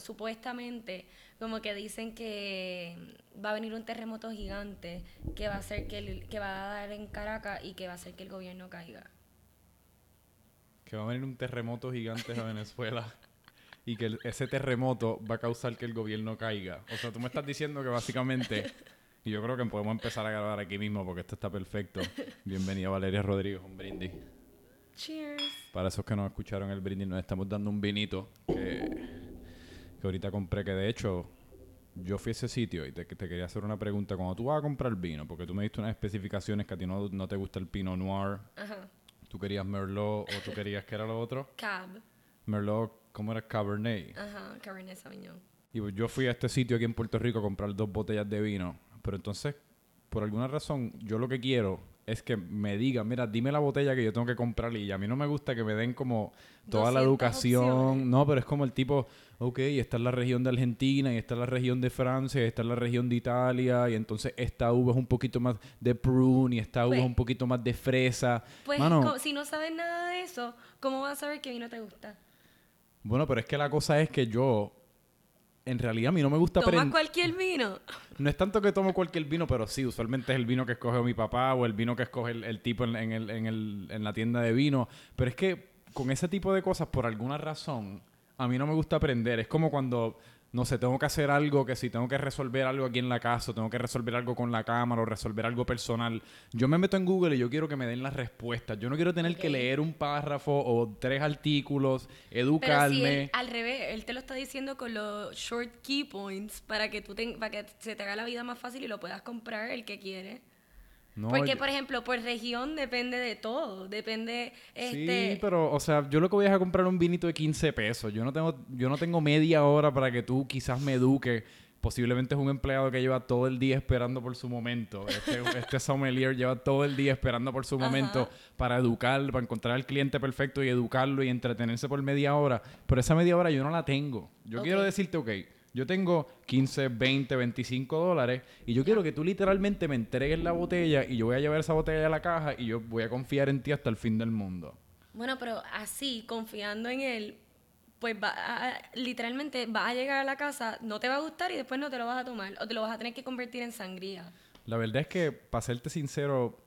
supuestamente, como que dicen que va a venir un terremoto gigante que va a hacer que, el- que va a dar en Caracas y que va a hacer que el gobierno caiga. Que va a venir un terremoto gigante a Venezuela y que el- ese terremoto va a causar que el gobierno caiga. O sea, tú me estás diciendo que básicamente, y yo creo que podemos empezar a grabar aquí mismo porque esto está perfecto. Bienvenida Valeria Rodríguez, un brindis. Cheers. Para esos que no escucharon el brindis, nos estamos dando un vinito que, que ahorita compré, que de hecho yo fui a ese sitio y te, te quería hacer una pregunta. Cuando tú vas a comprar vino, porque tú me diste unas especificaciones que a ti no, no te gusta el Pinot Noir, Ajá. tú querías Merlot o tú querías, ¿qué era lo otro? Cab. Merlot, ¿cómo era? Cabernet. Ajá, Cabernet Sauvignon. Y yo fui a este sitio aquí en Puerto Rico a comprar dos botellas de vino. Pero entonces, por alguna razón, yo lo que quiero es que me digan, mira, dime la botella que yo tengo que comprar. Y a mí no me gusta que me den como toda la 200 educación. opciones. No, pero es como el tipo, ok, esta es la región de Argentina, y esta es la región de Francia, y esta es la región de Italia. Y entonces esta uva es un poquito más de prune, y esta uva Pues- es un poquito más de fresa. Pues Mano, si no sabes nada de eso, ¿cómo vas a saber qué vino te gusta? bueno, pero es que la cosa es que yo... En realidad a mí no me gusta Toma aprender... cualquier vino. No es tanto que tomo cualquier vino, pero sí, usualmente es el vino que escoge mi papá o el vino que escoge el, el tipo en, en el- en el- en la tienda de vino. Pero es que con ese tipo de cosas, por alguna razón, a mí no me gusta aprender. Es como cuando, no sé, tengo que hacer algo que si tengo que resolver algo aquí en la casa, o tengo que resolver algo con la cámara o resolver algo personal. Yo me meto en Google y yo quiero que me den las respuestas. Yo no quiero tener que leer un párrafo o tres artículos, Pero si educarme. él, al revés, él te lo está diciendo con los short key points para que tú te- para que se te haga la vida más fácil y lo puedas comprar el que quiere. No, Porque, yo- por ejemplo, por región depende de todo. Depende, este... Sí, pero, o sea, yo lo que voy es a comprar un vinito de 15 pesos. Yo no tengo, yo no tengo media hora para que tú quizás me eduques. Posiblemente es un empleado que lleva todo el día esperando por su momento. Este, este sommelier lleva todo el día esperando por su Ajá. momento para educar, para encontrar al cliente perfecto y educarlo y entretenerse por media hora. Pero esa media hora yo no la tengo. Yo quiero decirte, ok, yo tengo 15, 20, 25 dólares y yo quiero que tú literalmente me entregues la botella y yo voy a llevar esa botella a la caja y yo voy a confiar en ti hasta el fin del mundo. Bueno, pero así, confiando en él, pues va a- literalmente vas a llegar a la casa, no te va a gustar y después no te lo vas a tomar. O te lo vas a tener que convertir en sangría. La verdad es que, para serte sincero,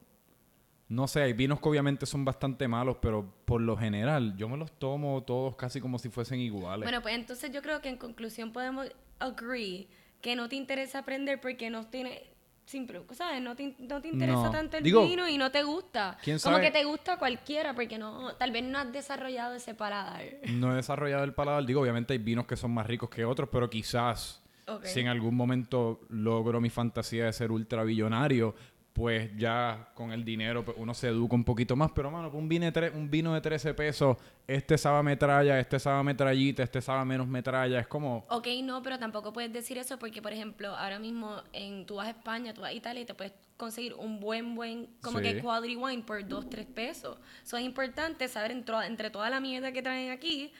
no sé, hay vinos que obviamente son bastante malos, pero por lo general yo me los tomo todos casi como si fuesen iguales. Bueno, pues entonces yo creo que en conclusión podemos agree que no te interesa aprender porque no tiene simple, ¿sabes? No te, no te interesa No. tanto el Digo, vino y no te gusta. ¿quién Como sabe? que te gusta cualquiera porque no, tal vez no has desarrollado ese paladar. No he desarrollado el paladar. Digo, obviamente hay vinos que son más ricos que otros, pero quizás si en algún momento logro mi fantasía de ser ultrabillonario, pues ya con el dinero pues, uno se educa un poquito más. Pero, mano, un vino, de tre- un vino de 13 pesos, este sabe metralla, este sabe metrallita, este sabe menos metralla. Es como... Ok, no, pero tampoco puedes decir eso porque, por ejemplo, ahora mismo en, tú vas a España, tú vas a Italia y te puedes conseguir un buen, buen, como Sí. que quality wine por 2, 3 pesos. Eso es importante saber entro- entre toda la mierda que traen aquí,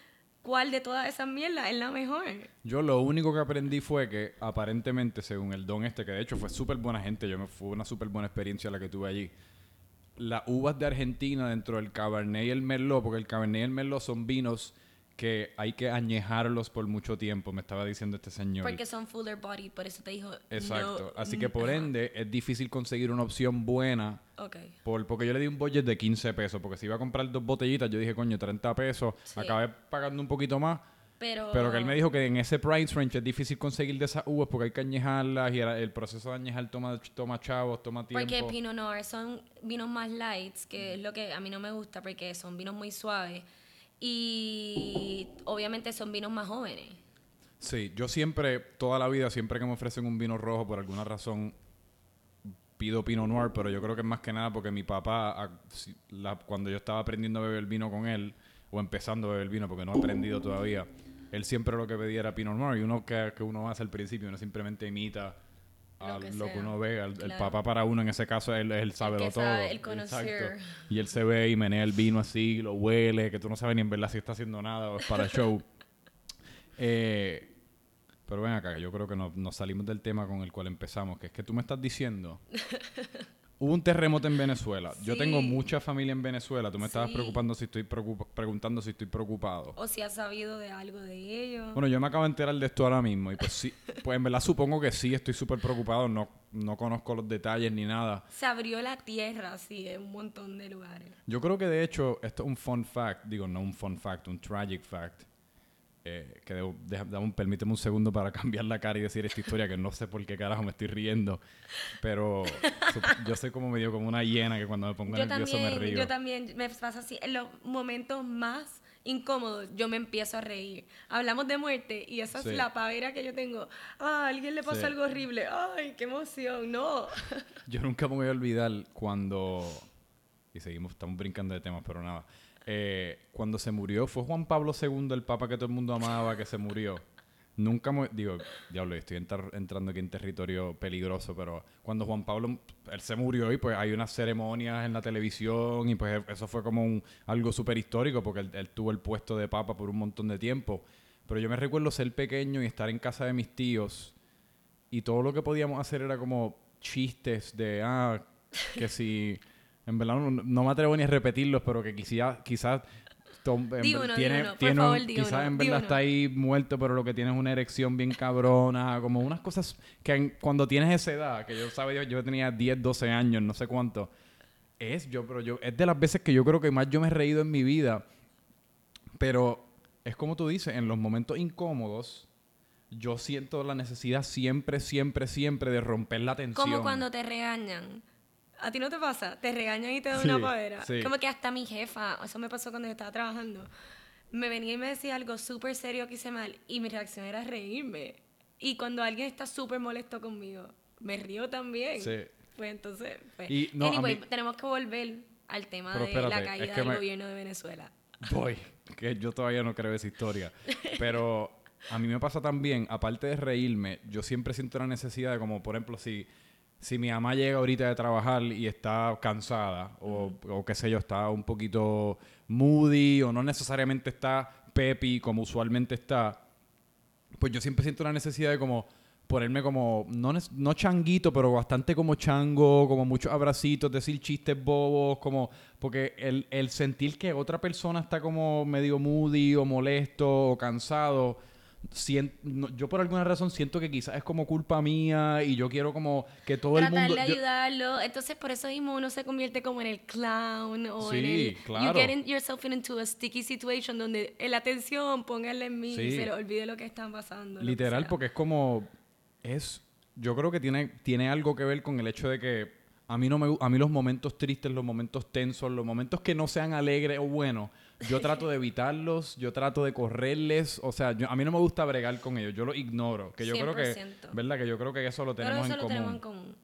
cuál de todas esas mierdas es la mejor. Yo lo único que aprendí fue que aparentemente, según el don este, que de hecho fue súper buena gente, yo me fue una súper buena experiencia la que tuve allí. Las uvas de Argentina dentro del Cabernet y el Merlot, porque el Cabernet y el Merlot son vinos que hay que añejarlos por mucho tiempo, me estaba diciendo este señor. Porque son fuller body, por eso te dijo. Exacto. no, Así que por ajá. ende es difícil conseguir una opción buena Ok. por, porque yo le di un budget de 15 pesos, porque si iba a comprar dos botellitas, yo dije, coño, 30 pesos, Sí. acabé pagando un poquito más. Pero, Pero que él me dijo que en ese price range es difícil conseguir de esas uvas porque hay que añejarlas y el proceso de añejar toma, toma chavos, toma tiempo. Porque Pinot Noir son vinos más lights, que es lo que a mí no me gusta porque son vinos muy suaves. Y obviamente son vinos más jóvenes. Sí, yo siempre, toda la vida, siempre que me ofrecen un vino rojo, por alguna razón, pido Pinot Noir, pero yo creo que es más que nada porque mi papá, cuando yo estaba aprendiendo a beber vino con él, o empezando a beber vino porque no he aprendido todavía, él siempre lo que pedía era Pinot Noir y uno que, que uno hace al principio, uno simplemente imita a Lo que lo que sea. uno ve. El, Claro. papá para uno en ese caso él, él sabe que lo todo. sabe, el connoisseur. Y él se ve y menea el vino así, lo huele, que tú no sabes ni en verdad si está haciendo nada o es para show. Eh, pero ven acá, yo creo que nos, nos salimos del tema con el cual empezamos, que es que tú me estás diciendo Hubo un terremoto en Venezuela. Yo tengo Sí. mucha familia en Venezuela. Tú me estabas Sí. preocupando si estoy preocupa- preguntando si estoy preocupado. O si has sabido de algo de ellos. Bueno, yo me acabo de enterar de esto ahora mismo y pues sí, pues en verdad supongo que sí estoy súper preocupado. No, no conozco los detalles ni nada. Se abrió la tierra, sí, en un montón de lugares. Yo creo que de hecho esto es un fun fact, digo no un fun fact, un tragic fact. Eh, que debo- deja- dame permíteme un segundo para cambiar la cara y decir esta historia que no sé por qué carajo me estoy riendo. Pero sup- yo soy como medio como una hiena que cuando me pongo Yo nervioso me también, río. yo también me pasa así. En los momentos más incómodos, yo me empiezo a reír. Hablamos de muerte y esa Sí. es la pavera que yo tengo. Ah, a alguien le pasó Sí. algo horrible. Ay, qué emoción. No. Yo nunca me voy a olvidar cuando. Y seguimos, estamos brincando de temas, pero nada. Eh, cuando se murió, fue Juan Pablo II, el papa que todo el mundo amaba, que se murió. Nunca. Digo, diablo, estoy entrando aquí en territorio peligroso, pero cuando Juan Pablo. Él se murió y pues hay unas ceremonias en la televisión y pues eso fue como un, algo súper histórico porque él, él tuvo el puesto de papa por un montón de tiempo. Pero yo me recuerdo ser pequeño y estar en casa de mis tíos y todo lo que podíamos hacer era como chistes de, ah, que si, en verdad no, no me atrevo ni a repetirlos, pero que quizás, quizás tiene, quizás en verdad está ahí muerto, pero lo que tiene es una erección bien cabrona, como unas cosas que en- cuando tienes esa edad, que yo sabía, yo, yo tenía 10, 12 años, no sé cuánto, es yo, pero yo, es de las veces que yo creo que más yo me he reído en mi vida, pero es como tú dices, en los momentos incómodos, yo siento la necesidad siempre, siempre, siempre de romper la tensión. Como cuando te regañan. ¿A ti no te pasa? Te regañan y te dan Sí, una pavera. sí. Como que hasta mi jefa, eso me pasó cuando yo estaba trabajando, me venía y me decía algo súper serio que hice mal y mi reacción era reírme. Y cuando alguien está súper molesto conmigo, me río también. Sí. Pues entonces, pues, Y, no, anyway, mí- tenemos que volver al tema Pero de espérate, la es caída que del me- gobierno de Venezuela. Voy, que yo todavía no creo esa historia. Pero a mí me pasa también, aparte de reírme, yo siempre siento la necesidad de como, por ejemplo, si, si mi mamá llega ahorita de trabajar y está cansada, o, o qué sé yo, está un poquito moody, o no necesariamente está peppy como usualmente está, pues yo siempre siento la necesidad de como ponerme como, no, no changuito, pero bastante como chango, como muchos abracitos, decir chistes bobos, como, porque el, el sentir que otra persona está como medio moody o molesto o cansado, no- yo por alguna razón siento que quizás es como culpa mía y yo quiero como que todo el mundo... de yo- ayudarlo. Entonces, por eso mismo uno se convierte como en el clown o en Sí, el... claro. You get in- yourself into a sticky situation donde la atención, pónganle en mí y Sí. se le olvide lo que están pasando. Literal, porque es como. Es. Yo creo que tiene, tiene algo que ver con el hecho de que a mí no me a mí los momentos tristes, los momentos tensos, los momentos que no sean alegres o buenos, yo trato de evitarlos, yo trato de correrles, o sea, yo- a mí no me gusta bregar con ellos, yo los ignoro, que yo creo que, 100%. ¿verdad? Que yo creo que eso lo tenemos eso en lo común. tenemos en común.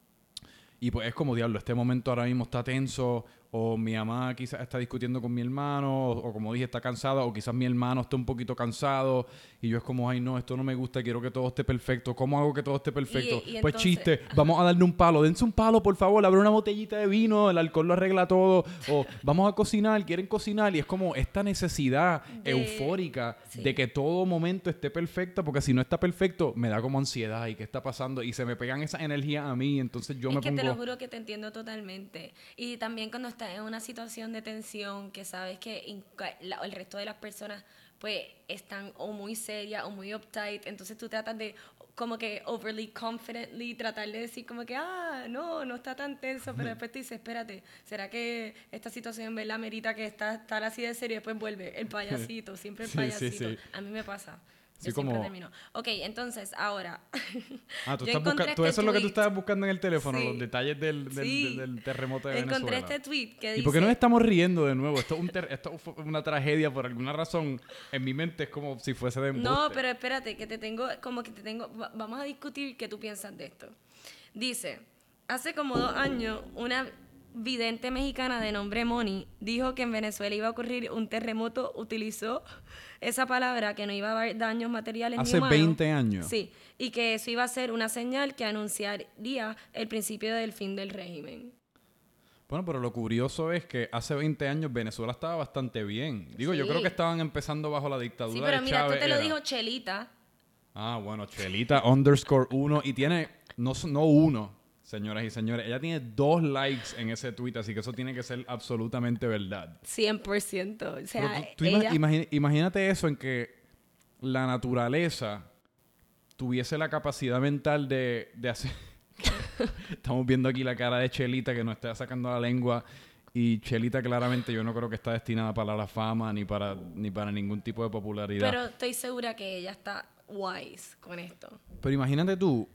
Y pues es como, diablo, este momento ahora mismo está tenso, o mi mamá quizás está discutiendo con mi hermano, o, o como dije, está cansada, o quizás mi hermano está un poquito cansado, y yo es como, ay, no, esto no me gusta, quiero que todo esté perfecto. ¿Cómo hago que todo esté perfecto? Y- y pues entonces- chiste, vamos a darle un palo, dense un palo, por favor, abre una botellita de vino, el alcohol lo arregla todo, o vamos a cocinar, quieren cocinar, y es como esta necesidad De- eufórica sí. de que todo momento esté perfecto, porque si no está perfecto, me da como ansiedad, y qué está pasando, y se me pegan esas energías a mí, entonces yo es me que pongo... te lo juro que te entiendo totalmente. Y también cuando estás en una situación de tensión que sabes que la- el resto de las personas pues están o muy serias o muy uptight, entonces tú tratas de como que overly confidently tratar de decir como que, ah, no, no está tan tenso, pero después te dices, espérate, ¿será que esta situación en verdad merita que está, estar así de serio? Y después vuelve el payasito, siempre el Sí, sí, payasito. sí. A mí me pasa. Sí, Yo siempre como- termino. Ok, entonces, ahora. Ah, tú, estás busca- encontré tú este eso es lo que tú estabas buscando en el teléfono, Sí. los detalles del, del, Sí. del- del terremoto de Encontré Venezuela. este tweet que dice... ¿Y por qué nos estamos riendo de nuevo? Esto, es un ter- esto fue una tragedia por alguna razón. En mi mente es como si fuese de embuste. No, pero espérate, que te tengo, como que te tengo, va- vamos a discutir qué tú piensas de esto. Dice, hace como dos años, una vidente mexicana de nombre Moni dijo que en Venezuela iba a ocurrir un terremoto, utilizó esa palabra, que no iba a haber daños materiales Hace ni humanos. 20 años. Sí, y que eso iba a ser una señal que anunciaría el principio del fin del régimen. Bueno, pero lo curioso es que hace 20 años Venezuela estaba bastante bien. Digo, yo creo que estaban empezando bajo la dictadura Sí, pero de mira, Chávez. esto te lo dijo Chelita. Ah, bueno, Chelita underscore uno y tiene no, no uno, señoras y señores. Ella tiene dos likes en ese tweet, así que eso tiene que ser absolutamente verdad. 100%. O sea, tú- tú ella- imagínate eso en que la naturaleza tuviese la capacidad mental de, de hacer... Estamos viendo aquí la cara de Chelita que nos está sacando la lengua y Chelita claramente yo no creo que está destinada para la fama ni para, ni para ningún tipo de popularidad. pero estoy segura que ella está wise con esto. Pero imagínate tú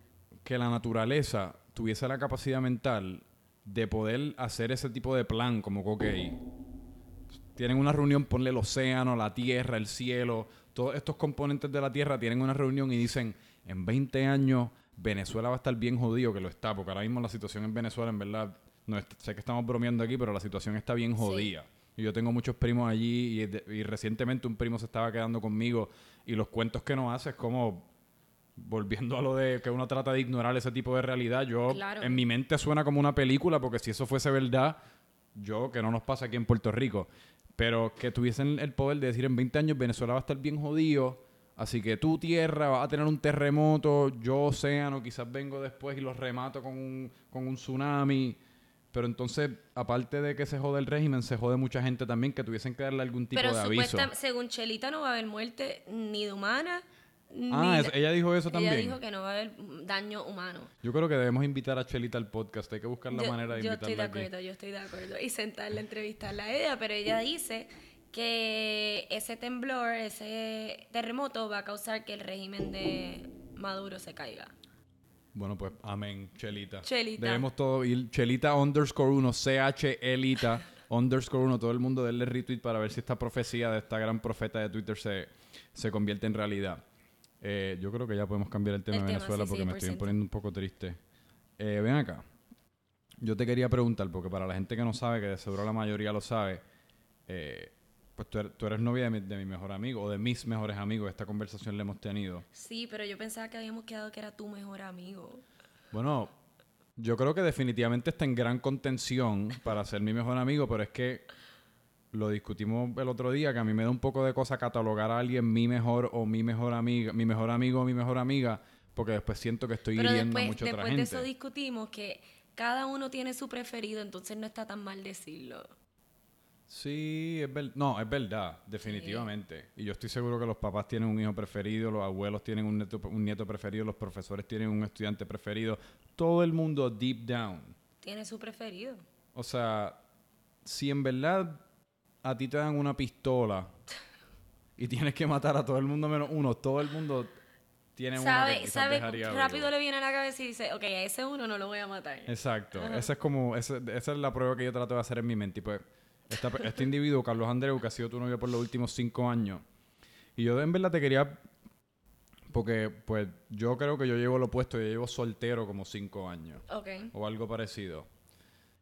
que la naturaleza tuviese la capacidad mental de poder hacer ese tipo de plan, como que, tienen una reunión, ponle el océano, la tierra, el cielo, todos estos componentes de la tierra tienen una reunión y dicen, en 20 años Venezuela va a estar bien jodido, que lo está, porque ahora mismo la situación en Venezuela, en verdad, no sé que estamos bromeando aquí, pero la situación está bien jodida. Y yo tengo muchos primos allí y, y recientemente un primo se estaba quedando conmigo y los cuentos que nos hace es como volviendo a lo de que uno trata de ignorar ese tipo de realidad, yo Claro. en mi mente suena como una película porque si eso fuese verdad, yo que no nos pasa aquí en Puerto Rico, pero que tuviesen el poder de decir en 20 años Venezuela va a estar bien jodido, así que tu tierra va a tener un terremoto, yo océano, quizás vengo después y los remato con un, con un tsunami. Pero entonces, aparte de que se jode el régimen, se jode mucha gente también que tuviesen que darle algún tipo Pero de aviso. supuestamente, según Chelita, no va a haber muerte ni de humana. Ah, es- ella dijo eso también. Ella dijo que no va a haber daño humano. Yo creo que debemos invitar a Chelita al podcast. Hay que buscar la yo, manera de yo invitarla estoy de aquí. acuerdo, yo estoy de acuerdo. Y sentarla a entrevistarla a ella, pero ella dice que ese temblor, ese terremoto va a causar que el régimen de Maduro se caiga. Bueno, pues amén, Chelita. Chelita. Debemos todo ir. Chelita underscore uno, CH Elita underscore uno. Todo el mundo denle retweet para ver si esta profecía de esta gran profeta de Twitter se, se convierte en realidad. Eh, yo creo que ya podemos cambiar el tema El de tema, Venezuela sí, porque me estoy 100%. poniendo un poco triste. Eh, ven acá. Yo te quería preguntar, porque para la gente que no sabe, que de seguro la mayoría lo sabe, eh, pues tú eres, tú eres novia de mi, de mi mejor amigo o de mis mejores amigos. Esta conversación la hemos tenido. Sí, pero yo pensaba que habíamos quedado que era tu mejor amigo. Bueno, yo creo que definitivamente está en gran contención para ser mi mejor amigo, pero es que lo discutimos el otro día, que a mí me da un poco de cosa catalogar a alguien mi mejor o mi mejor amiga, mi mejor amigo o mi mejor amiga, porque después siento que estoy Pero hiriendo a después, otra después de eso discutimos que cada uno tiene su preferido, entonces no está tan mal decirlo. Sí, es verdad. No, es verdad, definitivamente. Y yo estoy seguro que los papás tienen un hijo preferido, los abuelos tienen un nieto, un nieto preferido, los profesores tienen un estudiante preferido. Todo el mundo deep down Tiene su preferido. O sea, si en verdad a ti te dan una pistola y tienes que matar a todo el mundo menos uno, todo el mundo tiene que sabe, quizás sabe, dejaría rápido le viene a la cabeza y dice, ok, a ese uno no lo voy a matar. Exacto. Ajá. Esa es como, esa, esa es la prueba que yo trato de hacer en mi mente. Y pues, esta- este individuo, Carlos Andreu, que ha sido tu novio por los últimos cinco años. Y yo en verdad te quería, porque pues yo creo que yo llevo lo opuesto, yo llevo soltero como cinco años. Ok. o algo parecido.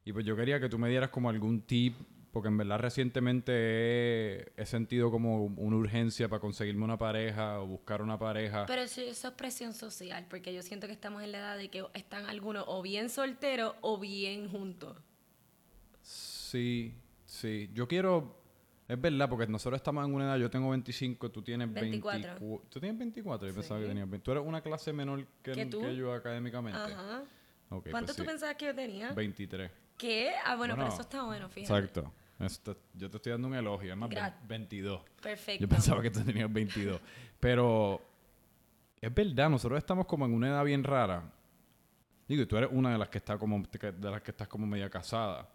Y pues yo quería que tú me dieras como algún tip, porque en verdad recientemente he, he sentido como una urgencia para conseguirme una pareja o buscar una pareja. Pero eso, eso es presión social, porque yo siento que estamos en la edad de que están algunos o bien solteros o bien juntos. Sí, sí. Yo quiero... Es verdad, porque nosotros estamos en una edad, yo tengo 25, tú tienes 24. 24. ¿Tú tienes 24? Yo pensaba que tenías 20. Tú eres una clase menor que, ¿Que tú? que yo académicamente. Ajá. Pues ¿Cuánto tú sí. pensabas que yo tenía? 23. ¿Qué? Ah, bueno, pero eso está bueno, fíjate. Exacto. Yo te estoy dando un elogio, es más, Gra- 22. Perfecto. Yo pensaba que tú tenías 22. Pero es verdad, nosotros estamos como en una edad bien rara. Digo, y tú eres una de las que está como de las que estás como media casada.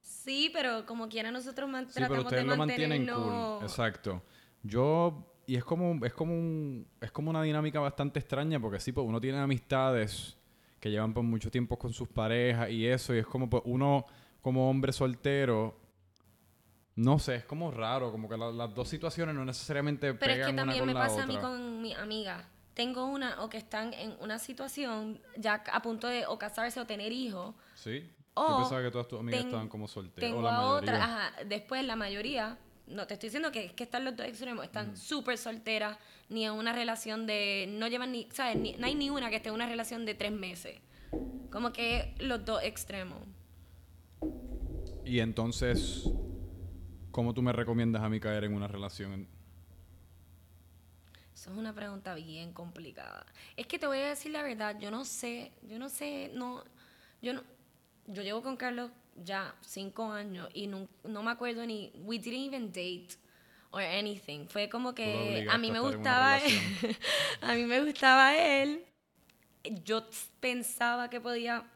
Sí, pero como quiera nosotros man- Sí, pero ustedes de lo mantienen cool. Exacto. Yo y es como es como un, es como una dinámica bastante extraña porque sí, pues uno tiene amistades que llevan por mucho tiempo con sus parejas y eso y es como pues uno como hombre soltero no sé, es como raro, como que la- las dos situaciones no necesariamente Pero es que una también con me pasa a mí con mi amiga. Tengo una o que están en una situación ya a punto de o casarse o tener hijos. Sí. O Yo pensaba que todas tus amigas ten- estaban como solteras. Tengo o la a otra, ajá, después la mayoría, no te estoy diciendo que, que están los dos extremos, están súper solteras, ni en una relación de, no llevan ni, ¿sabes? Ni- no hay ni una que esté en una relación de tres meses. Como que los dos extremos. Y entonces, ¿cómo tú me recomiendas a mí caer en una relación? Eso es una pregunta bien complicada. Es que te voy a decir la verdad, yo no sé, yo no sé, no, yo no, yo llevo con Carlos ya cinco años y no, no me acuerdo ni, we didn't even date or anything. Fue como que a mí me gustaba, a mí me gustaba él. Yo pensaba que podía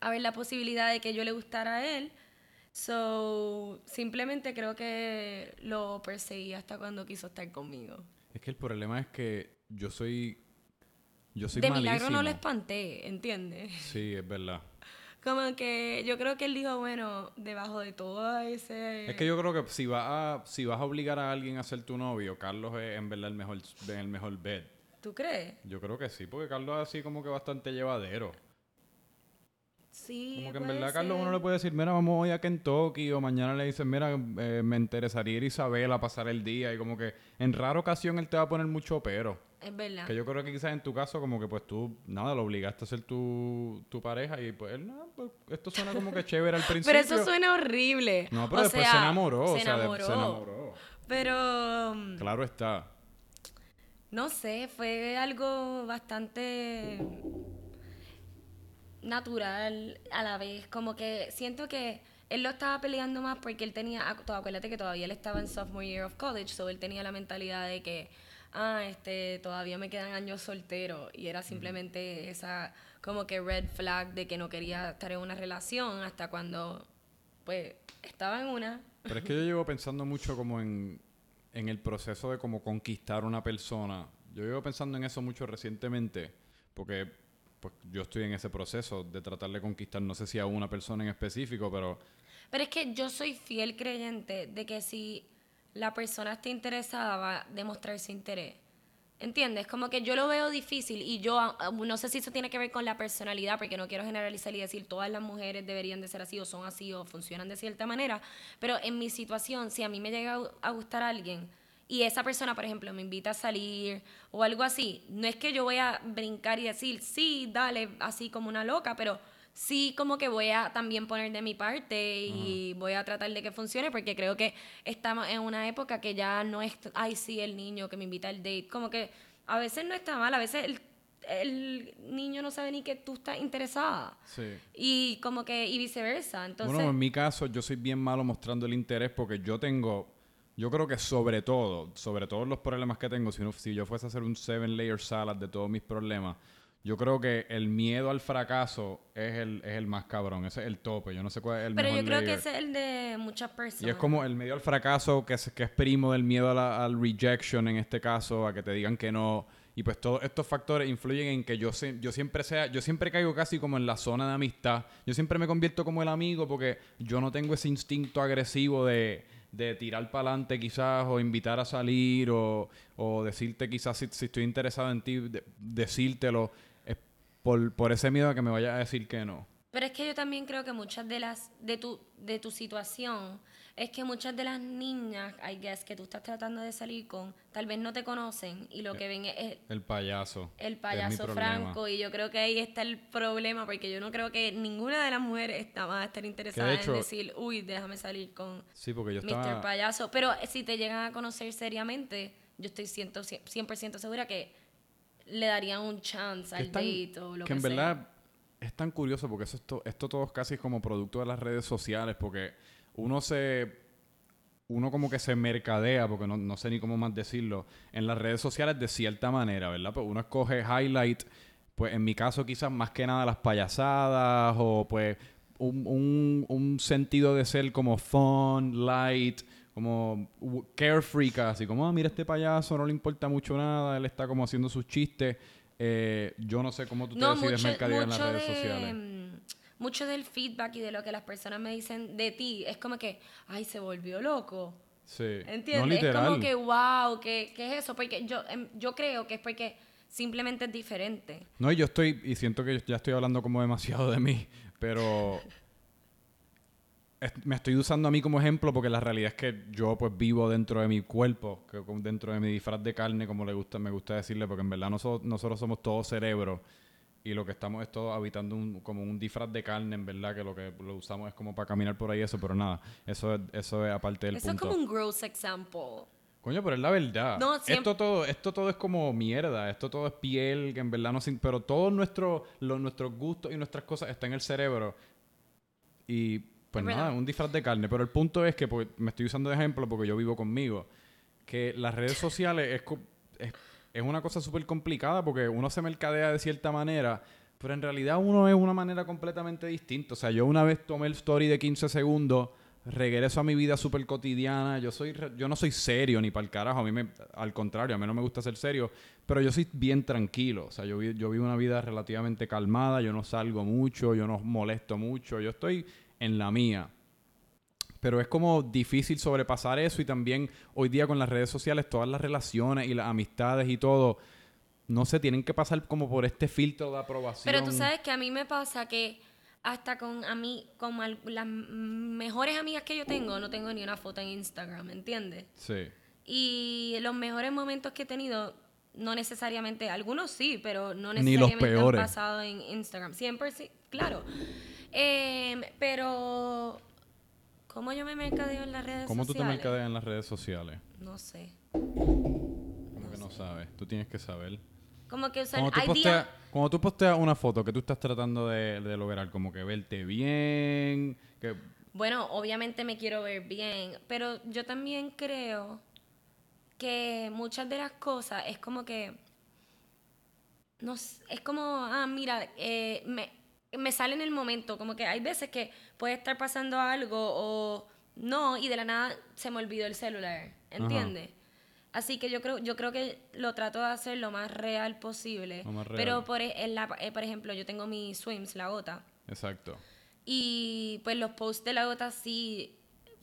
haber la posibilidad de que yo le gustara a él. So, simplemente creo que lo perseguí hasta cuando quiso estar conmigo. Es que el problema es que yo soy. Yo soy De milagro no le espanté, ¿entiendes? Sí, es verdad. Como que yo creo que él dijo, bueno, debajo de todo ese... Es que yo creo que si vas a, si vas a obligar a alguien a ser tu novio, Carlos es en verdad el mejor, el mejor bed. ¿Tú crees? Yo creo que sí, porque Carlos es así como que bastante llevadero. Sí. Como que en verdad, Carlos, uno le puede decir, mira, vamos hoy a Kentucky, o mañana le dicen, mira, eh, me interesaría ir a Isabel a pasar el día, y como que en rara ocasión él te va a poner mucho pero. Es verdad. Que yo creo que quizás en tu caso, como que pues tú, nada, lo obligaste a ser tu, tu pareja, y pues él, nada, pues esto suena como que chévere al principio. pero eso suena horrible. No, pero después se enamoró, se enamoró. se enamoró. Pero... Claro está. No sé, fue algo bastante natural a la vez. Como que siento que él lo estaba peleando más porque él tenía, acuérdate que todavía él estaba en sophomore year of college, so él tenía la mentalidad de que, ah, este, todavía me quedan años solteros y era simplemente esa como que red flag de que no quería estar en una relación hasta cuando, pues, estaba en una. Pero es que yo llevo pensando mucho como en, en el proceso de como conquistar una persona. Yo llevo pensando en eso mucho recientemente, porque pues yo estoy en ese proceso de tratar de conquistar, no sé si a una persona en específico, pero... Pero es que yo soy fiel creyente de que si la persona está interesada va a demostrar su interés. ¿Entiendes? Como que yo lo veo difícil y yo ah, ah, no sé si eso tiene que ver con la personalidad, porque no quiero generalizar y decir todas las mujeres deberían de ser así o son así o funcionan de cierta manera, pero en mi situación, si a mí me llega a gustar alguien, y esa persona, por ejemplo, me invita a salir o algo así, no es que yo voy a brincar y decir, sí, dale, así como una loca, pero sí como que voy a también poner de mi parte y voy a tratar de que funcione porque creo que estamos en una época que ya no es, ay, sí, el niño que me invita al date, como que a veces no está mal, a veces el, el niño no sabe ni que tú estás interesada. Sí. Y como que, y viceversa. Entonces, bueno, en mi caso, yo soy bien malo mostrando el interés porque yo tengo yo creo que sobre todo, sobre todos los problemas que tengo, si, si yo fuese a hacer un seven layer salad de todos mis problemas, yo creo que el miedo al fracaso es el, es el más cabrón, ese es el tope. Yo no sé cuál es el Pero yo creo que ese es el de muchas personas. Y es como el miedo al fracaso, que es, que es primo del miedo al rejection en este caso, a que te digan que no. Y pues todos estos factores influyen en que yo, yo siempre sea, yo siempre caigo casi como en la zona de amistad. Yo siempre me convierto como el amigo porque yo no tengo ese instinto agresivo de de tirar para adelante quizás o invitar a salir o, decirte quizás si, estoy interesado en ti, decírtelo es por, por ese miedo a que me vaya a decir que no. Pero es que yo también creo que muchas de las de tu de tu situación es que muchas de las niñas, I guess, que tú estás tratando de salir con, tal vez no te conocen y lo que ven es... El payaso. El payaso franco. Y yo creo que ahí está el problema, porque yo no creo que ninguna de las mujeres está, va a estar interesada en decir, uy, déjame salir con sí, porque yo estaba... Mr. Payaso. Pero si te llegan a conocer seriamente, yo estoy 100%, segura que le darían un chance al date o lo que, que en verdad es tan curioso porque eso, esto, esto todo es casi como producto de las redes sociales, porque uno se uno como que se mercadea, porque no, sé ni cómo más decirlo, en las redes sociales de cierta manera, ¿verdad? Pues uno escoge highlight, pues en mi caso quizás más que nada las payasadas o pues un, un, sentido de ser como fun, light, como carefree casi, como, ah, mira este payaso, no le importa mucho nada, él está como haciendo sus chistes. Eh, yo no sé cómo tú te decides mercadear en las redes sociales mucho del feedback y de lo que las personas me dicen de ti es como que, ay, se volvió loco. Sí. ¿Entiendes? es como que, wow, ¿qué, ¿qué, es eso? Porque yo, em, yo creo que es porque simplemente es diferente. No, y yo estoy, y siento que ya estoy hablando como demasiado de mí, pero me estoy usando a mí como ejemplo porque la realidad es que yo pues vivo dentro de mi cuerpo, que dentro de mi disfraz de carne, como le gusta, me gusta decirle, porque en verdad nosotros, nosotros somos todos cerebros y lo que estamos es todo habitando un, como un disfraz de carne, en verdad, que lo que lo usamos es como para caminar por ahí eso, pero nada, eso es, eso es aparte del eso punto. Eso es como un gross example. Coño, pero es la verdad. No, esto, todo, esto todo es como mierda. Esto todo es piel, que en verdad no... sin- Pero todos nuestros nuestros gustos y nuestras cosas están en el cerebro. Y pues Es nada, un disfraz de carne. Pero el punto es que, porque me estoy usando de ejemplo porque yo vivo conmigo, que las redes sociales es, es, es una cosa súper complicada porque uno se mercadea de cierta manera, pero en realidad uno es una manera completamente distinta. O sea, yo una vez tomé el story de 15 segundos, regreso a mi vida súper cotidiana. Yo soy yo no soy serio ni para el carajo. A mí me, al contrario, a mí no me gusta ser serio, pero yo soy bien tranquilo. O sea, yo, yo vivo una vida relativamente calmada, yo no salgo mucho, yo no molesto mucho, yo estoy en la mía. Pero es como difícil sobrepasar eso y también hoy día con las redes sociales todas las relaciones y las amistades y todo, no sé, tienen que pasar como por este filtro de aprobación. Pero tú sabes que a mí me pasa que hasta con a mí, con al- las mejores amigas que yo tengo, no tengo ni una foto en Instagram, ¿entiendes? Sí. Y los mejores momentos que he tenido, no necesariamente, algunos sí, pero no Ni los necesariamente han pasado en Instagram. Siempre sí, claro. Em, pero, ¿cómo yo me mercadeo en las redes ¿Cómo tú te sociales? mercadeas en las redes sociales? No sé. Como que no sabes. Tú tienes que saber. Como que, sea, Cuando tú, posteas, cuando tú posteas una foto que tú estás tratando de, de lograr, como que verte bien, que... Bueno, obviamente me quiero ver bien, pero yo también creo que muchas de las cosas es como que no es como ah mira eh, me, me sale en el momento como que hay veces que puede estar pasando algo o no y de la nada se me olvidó el celular ¿entiendes? Así que yo creo yo creo que lo trato de hacer lo más real posible Lo más real. pero por, e- en la- eh, por ejemplo yo tengo mi swims la gota Exacto. y pues los posts de la gota sí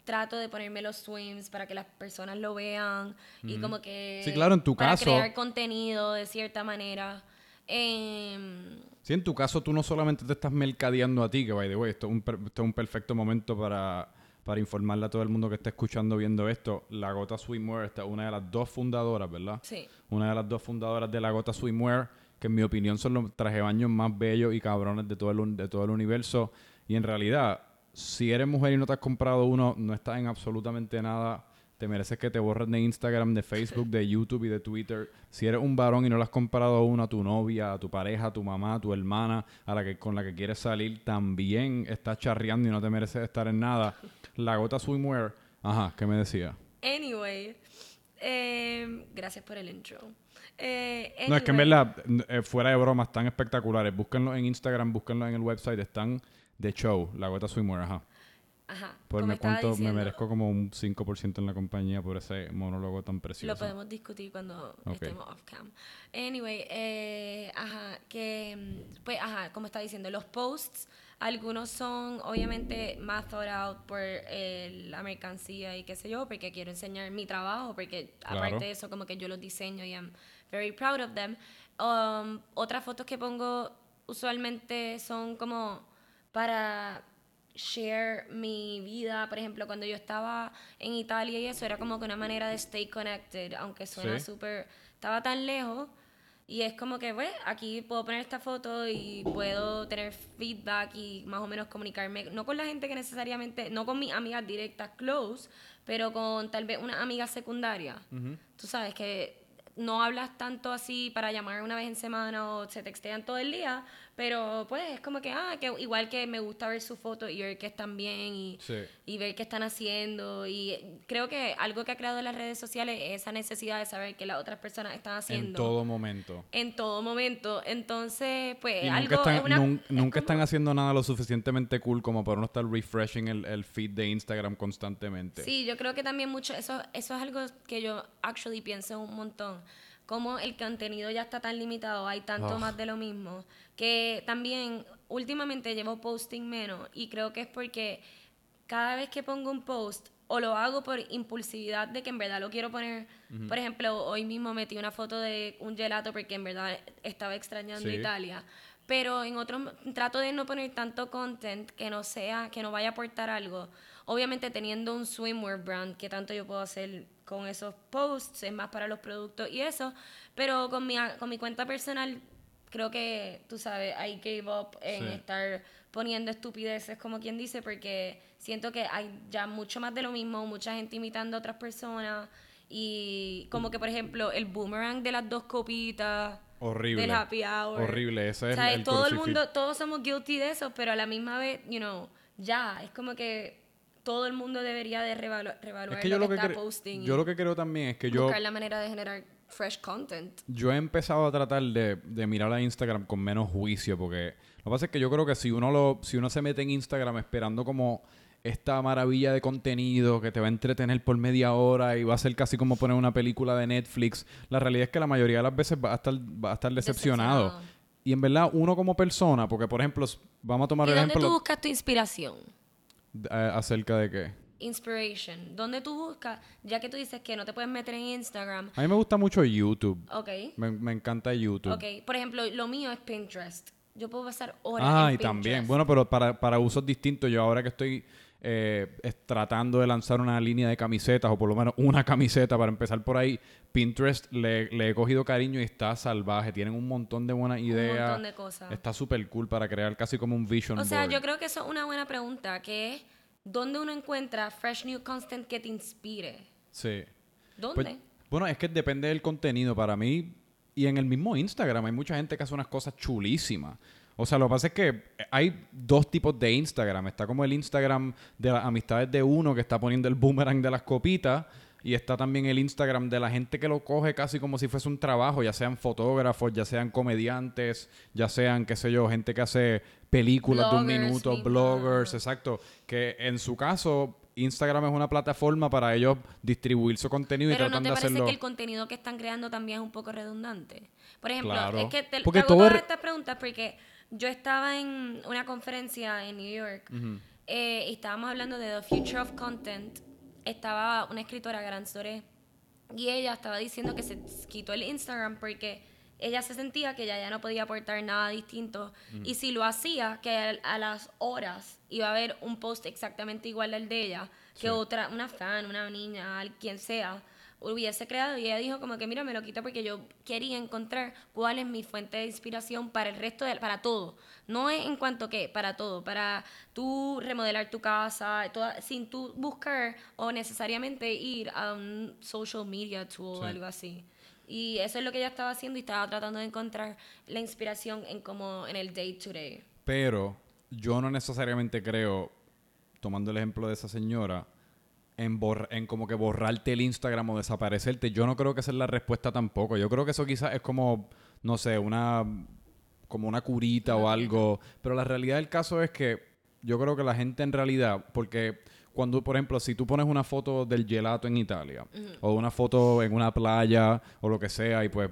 trato de ponerme los swims para que las personas lo vean y como que... Sí, claro, en tu para caso- crear contenido de cierta manera. Em, Si en tu caso tú no solamente te estás mercadeando a ti, que by the way, esto es un, per- esto es un perfecto momento para, para informarle a todo el mundo que está escuchando viendo esto. La Gota Swimwear está una de las dos fundadoras, ¿verdad? sí. Una de las dos fundadoras de la Gota Swimwear, que en mi opinión son los trajebaños más bellos y cabrones de todo el, de todo el universo. Y en realidad, si eres mujer y no te has comprado uno, no estás en absolutamente nada. Te mereces que te borren de Instagram, de Facebook, de YouTube y de Twitter. Si eres un varón y no le has comprado uno a tu novia, a tu pareja, a tu mamá, a tu hermana, a la que con la que quieres salir, también estás charreando y no te mereces estar en nada. La Gota Swimwear, ajá, ¿qué me decía? Anyway, em, gracias por el intro. Eh, No, es que en verdad, eh, fuera de bromas, están espectaculares. Búsquenlo en Instagram, búsquenlo en el website, están de show, la gota swimwear, ajá. Ajá, Por como me cuánto, me merezco como un 5% en la compañía por ese monólogo tan precioso. Lo podemos discutir cuando estemos off cam. Anyway, eh, ajá, que, mm, pues, ajá, como estaba diciendo, los posts, algunos son obviamente más thought out por eh, la mercancía y qué sé yo, porque quiero enseñar mi trabajo, porque Claro. aparte de eso, como que yo los diseño y I'm very proud of them. Um, otras fotos que pongo usualmente son como para share mi vida, por ejemplo, cuando yo estaba en Italia y eso era como que una manera de stay connected, aunque suena Sí. súper, estaba tan lejos y es como que, pues, aquí puedo poner esta foto y puedo tener feedback y más o menos comunicarme, no con la gente que necesariamente, no con mis amigas directas close, pero con tal vez una amiga secundaria. Tú sabes que no hablas tanto así para llamar una vez en semana o se textean todo el día, pero pues es como que, ah, que igual que me gusta ver su foto y ver que están bien y, Sí. y ver qué están haciendo. Y creo que algo que ha creado las redes sociales es esa necesidad de saber que las otras personas están haciendo. En todo momento. en todo momento. Entonces, pues Y algo nunca, están, es una- nun- es nunca como- están haciendo nada lo suficientemente cool como para no estar refreshing el, el feed de Instagram constantemente. Sí, yo creo que también mucho, eso, eso es algo que yo actually pienso un montón. Como el contenido ya está tan limitado, hay tanto más de lo mismo, que también últimamente llevo posting menos y creo que es porque cada vez que pongo un post o lo hago por impulsividad de que en verdad lo quiero poner, por ejemplo, hoy mismo metí una foto de un gelato porque en verdad estaba extrañando Sí. Italia, pero en otros trato de no poner tanto content que no sea, que no vaya a aportar algo. Obviamente teniendo un swimwear brand, que tanto yo puedo hacer con esos posts, es más para los productos y eso, pero con mi, con mi cuenta personal creo que, tú sabes, I gave up en Sí. estar poniendo estupideces, como quien dice, porque siento que hay ya mucho más de lo mismo, mucha gente imitando a otras personas Y como que, por ejemplo, el boomerang de las dos copitas. Horrible. Del happy hour. Horrible, ese es ¿Sabes? el Todo el mundo, todos somos guilty de eso, pero a la misma vez, you know, ya, es como que todo el mundo debería de revalu- revaluar Es que lo que, que, está posting. yo lo que creo también es que yo, buscar la manera de generar fresh content. yo he empezado a tratar de, de mirar a Instagram con menos juicio porque lo que pasa es que yo creo que si uno lo si uno se mete en Instagram esperando como esta maravilla de contenido que te va a entretener por media hora y va a ser casi como poner una película de Netflix, la realidad es que la mayoría de las veces va a estar, va a estar decepcionado. Decepcionado. Y en verdad, uno como persona, porque por ejemplo, vamos a tomar ¿Y el dónde ejemplo tú buscas tu inspiración? Eh, acerca de qué. Inspiration. ¿Dónde tú buscas? Ya que tú dices que no te puedes meter en Instagram. A mí me gusta mucho YouTube. Ok. Me, me encanta YouTube. Ok. Por ejemplo, lo mío es Pinterest. Yo puedo pasar horas Ah, en y también. Pinterest. Bueno, pero para, para usos distintos, yo ahora que estoy eh, tratando de lanzar una línea de camisetas, o por lo menos una camiseta para empezar por ahí, Pinterest le, le he cogido cariño y está salvaje. Tienen un montón de buenas ideas. montón de cosas. Está súper cool para crear casi como un vision O sea, board. yo creo que eso es una buena pregunta, que es ¿dónde uno encuentra fresh new content que te inspire? Sí. ¿Dónde? Pues, bueno, es que depende del contenido. Para mí, y en el mismo Instagram, hay mucha gente que hace unas cosas chulísimas. O sea, lo que pasa es que hay dos tipos de Instagram. Está como el Instagram de las amistades de uno que está poniendo el boomerang de las copitas. Y está también el Instagram de la gente que lo coge casi como si fuese un trabajo, ya sean fotógrafos, ya sean comediantes, ya sean, qué sé yo, gente que hace películas de un minuto, bloggers, exacto. Que en su caso, Instagram es una plataforma para ellos distribuir su contenido y Pero ¿no tratan te de parece hacerlo. que el contenido que están creando también es un poco redundante? Por ejemplo, Claro. es que te, Porque te hago todo todas re- estas preguntas porque yo estaba en una conferencia en New York eh, y estábamos hablando de The Future of Content. Estaba una escritora, Gran Sore, y ella estaba diciendo que se quitó el Instagram porque ella se sentía que ya, ya no podía aportar nada distinto. Y si lo hacía, que a, a las horas iba a haber un post exactamente igual al de ella, que Sí. otra, una fan, una niña, quien sea, hubiese creado. Y ella dijo como que, mira, me lo quito porque yo quería encontrar cuál es mi fuente de inspiración para el resto, de, para todo. No es en cuanto que, para todo. Para tú remodelar tu casa, toda- sin tú buscar o necesariamente ir a un social media tool o algo así. Y eso es lo que ella estaba haciendo y estaba tratando de encontrar la inspiración en como en el day to day. Pero yo no necesariamente creo, tomando el ejemplo de esa señora, en, borra- en como que borrarte el Instagram o desaparecerte. Yo no creo que esa es la respuesta tampoco. Yo creo que eso quizás es como, no sé, una como una curita o algo. Pero la realidad del caso es que yo creo que la gente en realidad, porque cuando, por ejemplo, si tú pones una foto del gelato en Italia, o una foto en una playa, o lo que sea, y pues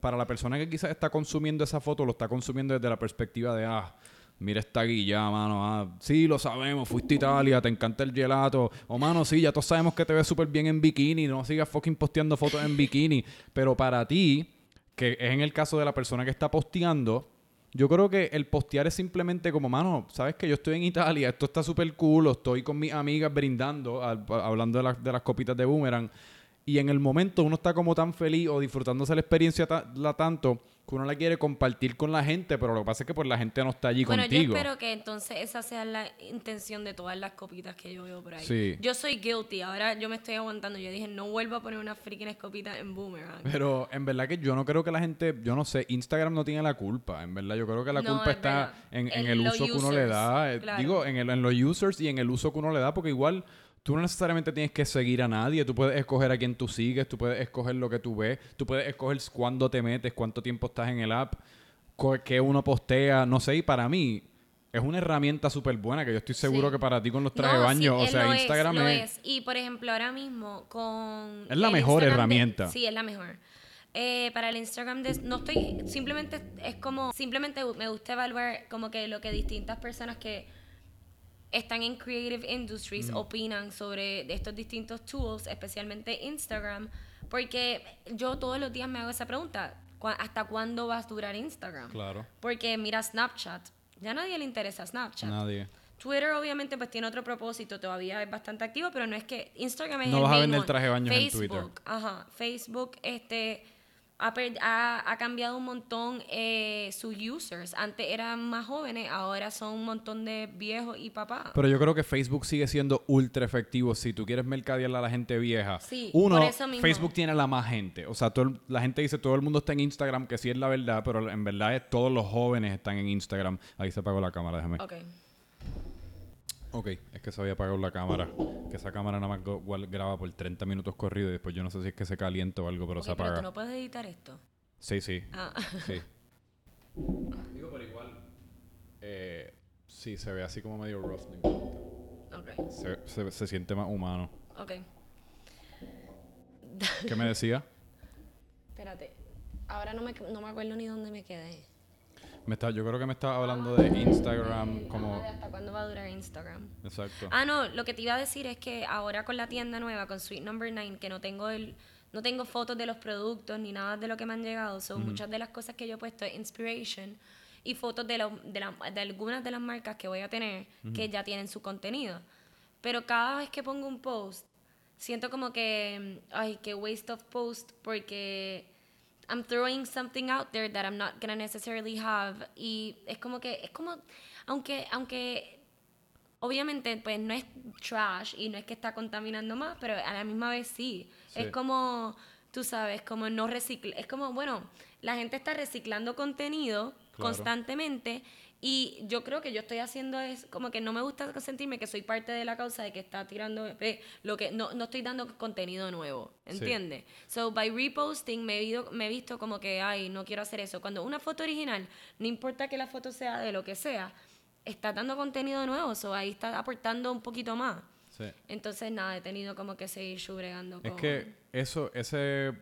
para la persona que quizás está consumiendo esa foto, lo está consumiendo desde la perspectiva de, ah, mira esta guilla, mano, ah, sí, lo sabemos, fuiste a Italia, te encanta el gelato, o mano, sí, ya todos sabemos que te ves súper bien en bikini, no sigas fucking posteando fotos en bikini, pero para ti, que es en el caso de la persona que está posteando, yo creo que el postear es simplemente como, mano, sabes que yo estoy en Italia, esto está súper cool, estoy con mis amigas brindando, hablando de, de las copitas de boomerang, y en el momento uno está como tan feliz o disfrutándose la experiencia ta- la tanto que uno la quiere compartir con la gente, pero lo que pasa es que pues la gente no está allí Bueno, contigo. yo espero que entonces esa sea la intención de todas las copitas que yo veo por ahí. Sí. Yo soy guilty, ahora yo me estoy aguantando. Yo dije, no vuelvo a poner una freaking escopita en Boomerang. Pero en verdad que yo no creo que la gente, yo no sé, Instagram no tiene la culpa. En verdad, yo creo que la No, culpa es está en, en En el uso que uno le da. Eh, claro. Digo, en, el- en los users y en el uso que uno le da, porque igual tú no necesariamente tienes que seguir a nadie. Tú puedes escoger a quién tú sigues, tú puedes escoger lo que tú ves, tú puedes escoger cuándo te metes, cuánto tiempo estás en el app, qué uno postea, no sé. Y para mí es una herramienta súper buena que yo estoy seguro Sí. que para ti con los trajes de No, baño, sí, o sea, Instagram es, es... es. Y por ejemplo, ahora mismo con. Es la mejor Instagram de- herramienta. sí, es la mejor. Eh, para el Instagram de, no estoy simplemente es como simplemente me gusta evaluar como que lo que distintas personas que están en creative industries opinan sobre estos distintos tools, especialmente Instagram, porque yo todos los días me hago esa pregunta, ¿cu- ¿hasta cuándo vas a durar Instagram? Claro. Porque mira Snapchat, ya a nadie le interesa Snapchat. Nadie. Twitter obviamente pues tiene otro propósito, todavía es bastante activo, pero no es que Instagram es No el vas a vender traje de baños en Twitter. Ajá, Facebook este ha, ha- ha cambiado un montón eh, sus users. Antes eran más jóvenes, ahora son un montón de viejos y papás. Pero yo creo que Facebook sigue siendo ultra efectivo si tú quieres mercadearle a la gente vieja. Sí, Uno, por eso mismo. Facebook tiene la más gente. O sea, todo la gente dice todo el mundo está en Instagram, que sí es la verdad, pero en verdad es todos los jóvenes están en Instagram. Ahí se apagó la cámara, déjame. Ok. Ok, es que se había apagado la cámara. Que esa cámara nada más graba por 30 minutos corrido y después yo no sé si es que se calienta o algo, pero Ok, se pero apaga. tú no puedes editar esto. Sí, sí. Ah. Sí. Digo, pero igual. Eh, sí, se ve así como medio rough. no importa. ok. Se, se, se siente más humano. Ok. ¿Qué me decía? Espérate. Ahora no me, no me acuerdo ni dónde me quedé. Me está, yo creo que me estaba hablando de Instagram como... Ajá, de ¿Hasta cuándo va a durar Instagram? Exacto. Ah, no, lo que te iba a decir es que ahora con la tienda nueva, con Sweet Number 9, que no tengo el no tengo fotos de los productos ni nada de lo que me han llegado, son muchas de las cosas que yo he puesto es inspiration y fotos de, la- de algunas de las marcas que voy a tener que ya tienen su contenido. Pero cada vez que pongo un post, siento como que, ay, qué waste of post, porque I'm throwing something out there that I'm not gonna necessarily have. Y es como que, es como, aunque, aunque obviamente pues no es trash y no es que está contaminando más, pero a la misma vez sí. Sí. Es como, tú sabes, como no recicla, es como, bueno, la gente está reciclando contenido Claro. constantemente y yo creo que yo estoy haciendo es como que no me gusta sentirme que soy parte de la causa de que está tirando eh, lo que no, no estoy dando contenido nuevo, Sí. ¿entiendes? So by reposting me he, visto, me he visto como que ay, no quiero hacer eso. Cuando una foto original, no importa que la foto sea de lo que sea, está dando contenido nuevo, so ahí está aportando un poquito más. Sí. Entonces nada, he tenido como que seguir bregando Es con que eso, ese,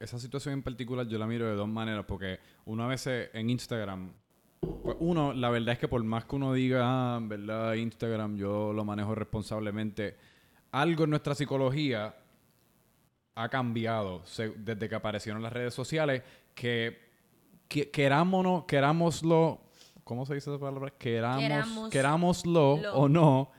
esa situación en particular yo la miro de dos maneras, porque una vez en Instagram, pues uno, la verdad es que por más que uno diga, ah, verdad, Instagram yo lo manejo responsablemente, algo en nuestra psicología ha cambiado se- desde que aparecieron las redes sociales, que, que querámonos, querámoslo, ¿cómo se dice esa palabra? Queramos, Queramos- querámoslo lo. o no,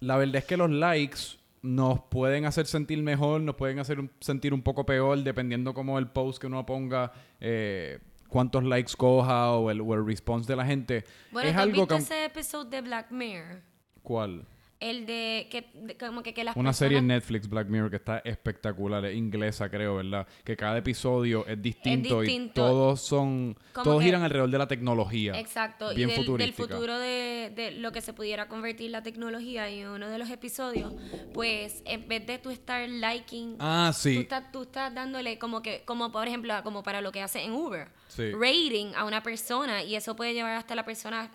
la verdad es que los likes nos pueden hacer sentir mejor, nos pueden hacer un- sentir un poco peor, dependiendo como el post que uno ponga, eh, cuántos likes coja o el, o el response de la gente. Bueno, es ¿tú has algo visto que... ese episodio de Black Mirror? ¿Cuál? El de que de- como que, que las Una serie en Netflix, Black Mirror, que está espectacular, es inglesa creo, ¿verdad? Que cada episodio es distinto, distinto. y todos son, Como todos que- giran alrededor de la tecnología. Exacto, Bien y del, del futuro de, de lo que se pudiera convertir la tecnología y en uno de los episodios, pues en vez de tú estar liking, Ah, tú, sí. estás, tú estás dándole como que, como por ejemplo, como para lo que hace en Uber, Sí. rating a una persona y eso puede llevar hasta la persona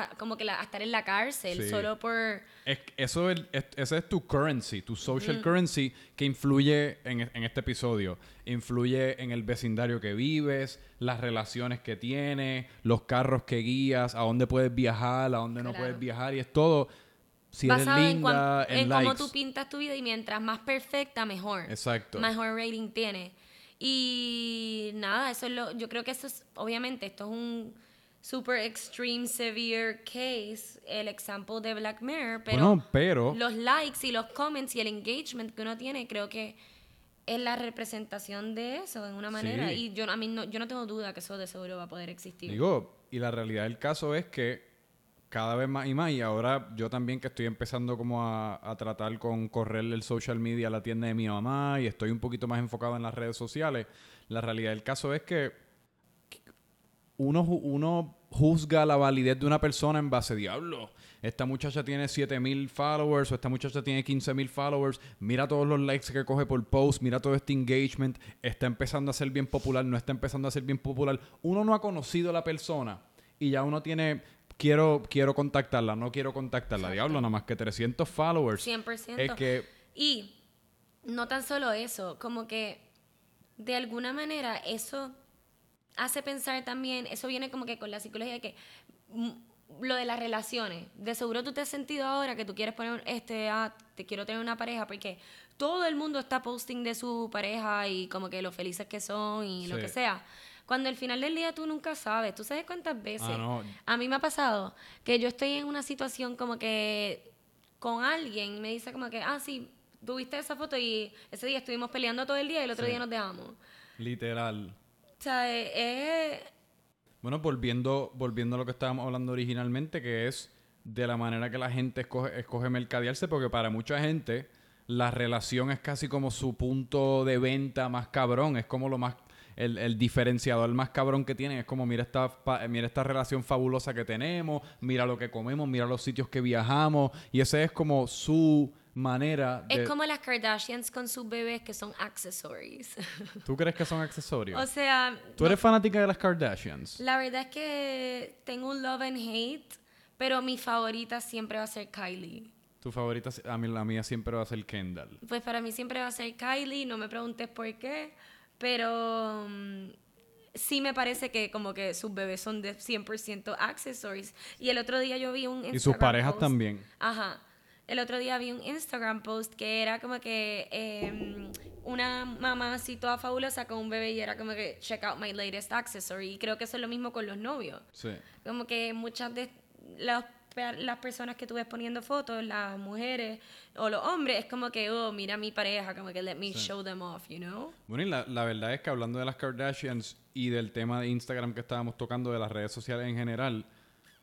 a, como que la- a estar en la cárcel Sí. solo por... Es, eso es, es- ese es tu currency, tu social Mm. currency que influye en, en este episodio. Influye en el vecindario que vives, las relaciones que tienes, los carros que guías, a dónde puedes viajar, a dónde no Claro. puedes viajar. Y es todo, si eres basado en, linda, cuan- en, en cómo tú pintas tu vida y mientras más perfecta, mejor. Exacto. Mejor rating tiene. Y nada, eso es lo, yo creo que eso es, obviamente, esto es un super extreme severe case, el example de Black Mirror, pero bueno, pero... los likes y los comments y el engagement que uno tiene, creo que es la representación de eso en una manera. Sí. Y yo, a mí no, yo no tengo duda que eso de seguro va a poder existir. Digo, y la realidad del caso es que cada vez más y más, y ahora yo también que estoy empezando como a, a tratar con correr el social media a la tienda de mi mamá y estoy un poquito más enfocado en las redes sociales, la realidad del caso es que uno, uno juzga la validez de una persona en base diablo. Esta muchacha tiene 7000 followers o esta muchacha tiene 15000 followers. Mira todos los likes que coge por post, mira todo este engagement. Está empezando a ser bien popular, no está empezando a ser bien popular. Uno no ha conocido a la persona y ya uno tiene quiero quiero contactarla, no quiero contactarla. Exacto. Diablo, nada más que 300 followers. 100%. Es que Y no tan solo eso, como que de alguna manera eso hace pensar también, eso viene como que con la psicología de que mm, lo de las relaciones, de seguro tú te has sentido ahora que tú quieres poner este, ah, te quiero tener una pareja porque todo el mundo está posting de su pareja y como que lo felices que son y lo que sea. Cuando al final del día tú nunca sabes, tú sabes cuántas veces Ah, no. a mí me ha pasado que yo estoy en una situación como que con alguien y me dice como que, ah, sí, tuviste esa foto y ese día estuvimos peleando todo el día y el otro Sí. día nos dejamos. Literal. O sea, eh, es... Bueno, volviendo, volviendo a lo que estábamos hablando originalmente, que es de la manera que la gente escoge, mercadearse, porque para mucha gente la relación es casi como su punto de venta más cabrón, es como lo más el, el diferenciador más cabrón que tienen es como mira esta mira esta relación fabulosa que tenemos, mira lo que comemos, mira los sitios que viajamos y ese es como su manera de Es como las Kardashians con sus bebés que son accessories. ¿Tú crees que son accesorios? o sea, ¿Tú eres fanática de las Kardashians? la verdad es que tengo un love and hate, pero mi favorita siempre va a ser Kylie. Tu favorita, a mí la mía siempre va a ser Kendall. Pues para mí siempre va a ser Kylie, no me preguntes por qué, pero mm, sí me parece que como que sus bebés son de 100% accessories. Y el otro día yo vi un Instagram Y sus parejas post- también. Ajá. El otro día vi un Instagram post que era como que em, una mamá así toda fabulosa con un bebé y era como que check out my latest accessory. Y creo que eso es lo mismo con los novios. Sí. Como que muchas de las, las personas que tú ves poniendo fotos, las mujeres o los hombres, es como que, oh, mira a mi pareja, como que let me show them off, you know? Bueno, y la, la verdad es que hablando de las Kardashians y del tema de Instagram que estábamos tocando, de las redes sociales en general,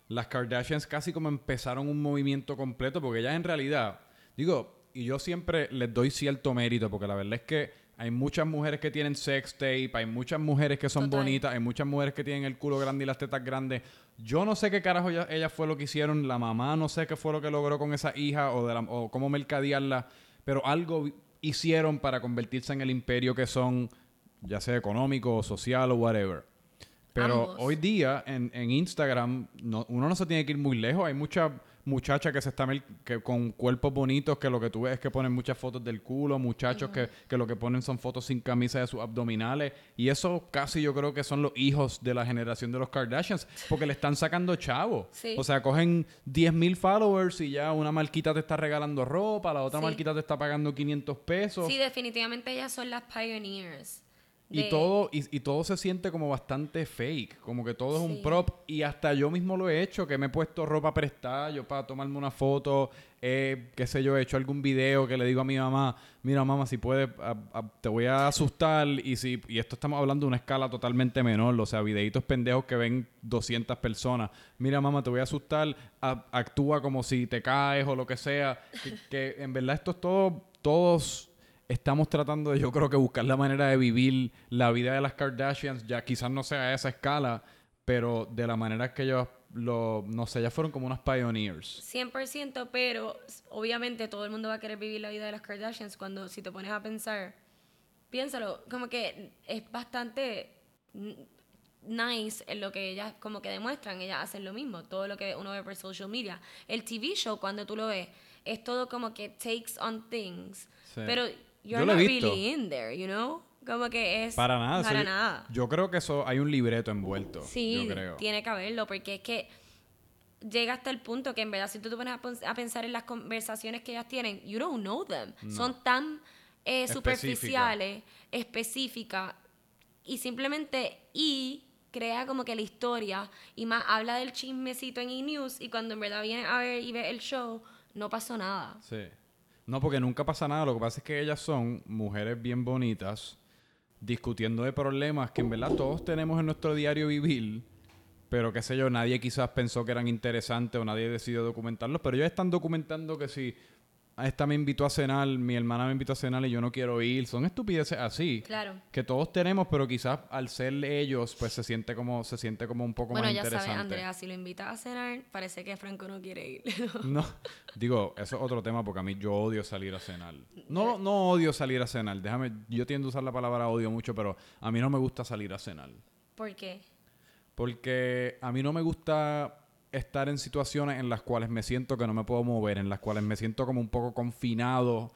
las Kardashians casi como empezaron un movimiento completo, porque ellas en realidad, digo, y yo siempre les doy cierto mérito, porque la verdad es que hay muchas mujeres que tienen sex tape, hay muchas mujeres que son Total. bonitas, hay muchas mujeres que tienen el culo grande y las tetas grandes. Yo no sé qué carajo ellas, fue lo que hicieron, la mamá no sé qué fue lo que logró con esa hija o, de la- o cómo mercadearla, pero algo hicieron para convertirse en el imperio que son, ya sea económico o social o whatever. Pero Ambos. hoy día en, en Instagram no- uno no se tiene que ir muy lejos. Hay muchas muchachas que se están que con cuerpos bonitos que lo que tú ves es que ponen muchas fotos del culo, muchachos que, que lo que ponen son fotos sin camisa de sus abdominales. Y eso casi yo creo que son los hijos de la generación de los Kardashians porque le están sacando chavo. Sí. O sea, cogen 10.000 followers y ya una marquita te está regalando ropa, la otra Sí. marquita te está pagando 500 pesos. Sí, definitivamente ellas son las pioneers. Y todo, y, y todo se siente como bastante fake, como que todo es un prop. Y hasta yo mismo lo he hecho, que me he puesto ropa prestada, yo para tomarme una foto, eh, qué sé yo, he hecho algún video que le digo a mi mamá, mira mamá, si puedes, a- a- te voy a asustar. Y si y esto estamos hablando de una escala totalmente menor, o sea, videitos pendejos que ven 200 personas. Mira mamá, te voy a asustar, a- actúa como si te caes o lo que sea. Que, que en verdad esto es todo, todos estamos tratando de, yo creo que buscar la manera de vivir la vida de las Kardashians, ya quizás no sea a esa escala, pero de la manera que ellos, lo, no sé, ellas fueron como unas pioneers. 100%, pero obviamente todo el mundo va a querer vivir la vida de las Kardashians cuando si te pones a pensar, piénsalo, como que es bastante nice en lo que ellas como que demuestran, ellas hacen lo mismo, todo lo que uno ve por social media. El TV show cuando tú lo ves es todo como que takes on things, Sí. pero Yo you're he not visto. really in there, you know? Como que es Para nada. Para eso yo- nada. Yo creo que eso hay un libreto envuelto. Sí, yo creo. tiene que haberlo, porque es que llega hasta el punto que en verdad si tú te pones a, pensar en las conversaciones que ellas tienen, you don't know them. Son tan eh, superficiales, específicas, y simplemente, y crea como que la historia, y más habla del chismecito en E-News, y cuando en verdad viene a ver y ve el show, no pasó nada. Sí. No, porque nunca pasa nada. Lo que pasa es que ellas son mujeres bien bonitas, discutiendo de problemas que en verdad todos tenemos en nuestro diario vivir, pero qué sé yo, nadie quizás pensó que eran interesantes o nadie decidió documentarlos, pero ellos están documentando que si esta me invitó a cenar, mi hermana me invitó a cenar y yo no quiero ir, son estupideces así. Claro. Que todos tenemos, pero quizás al ser ellos, pues se siente como, se siente como un poco Bueno, más ya sabes, interesante. Andrea, si lo invitas a cenar, parece que Franco no quiere ir. No, digo, eso es otro tema porque a mí yo odio salir a cenar. No, no odio salir a cenar. Déjame, yo tiendo a usar la palabra odio mucho, pero a mí no me gusta salir a cenar. ¿Por qué? Porque a mí no me gusta estar en situaciones en las cuales me siento que no me puedo mover, en las cuales me siento como un poco confinado.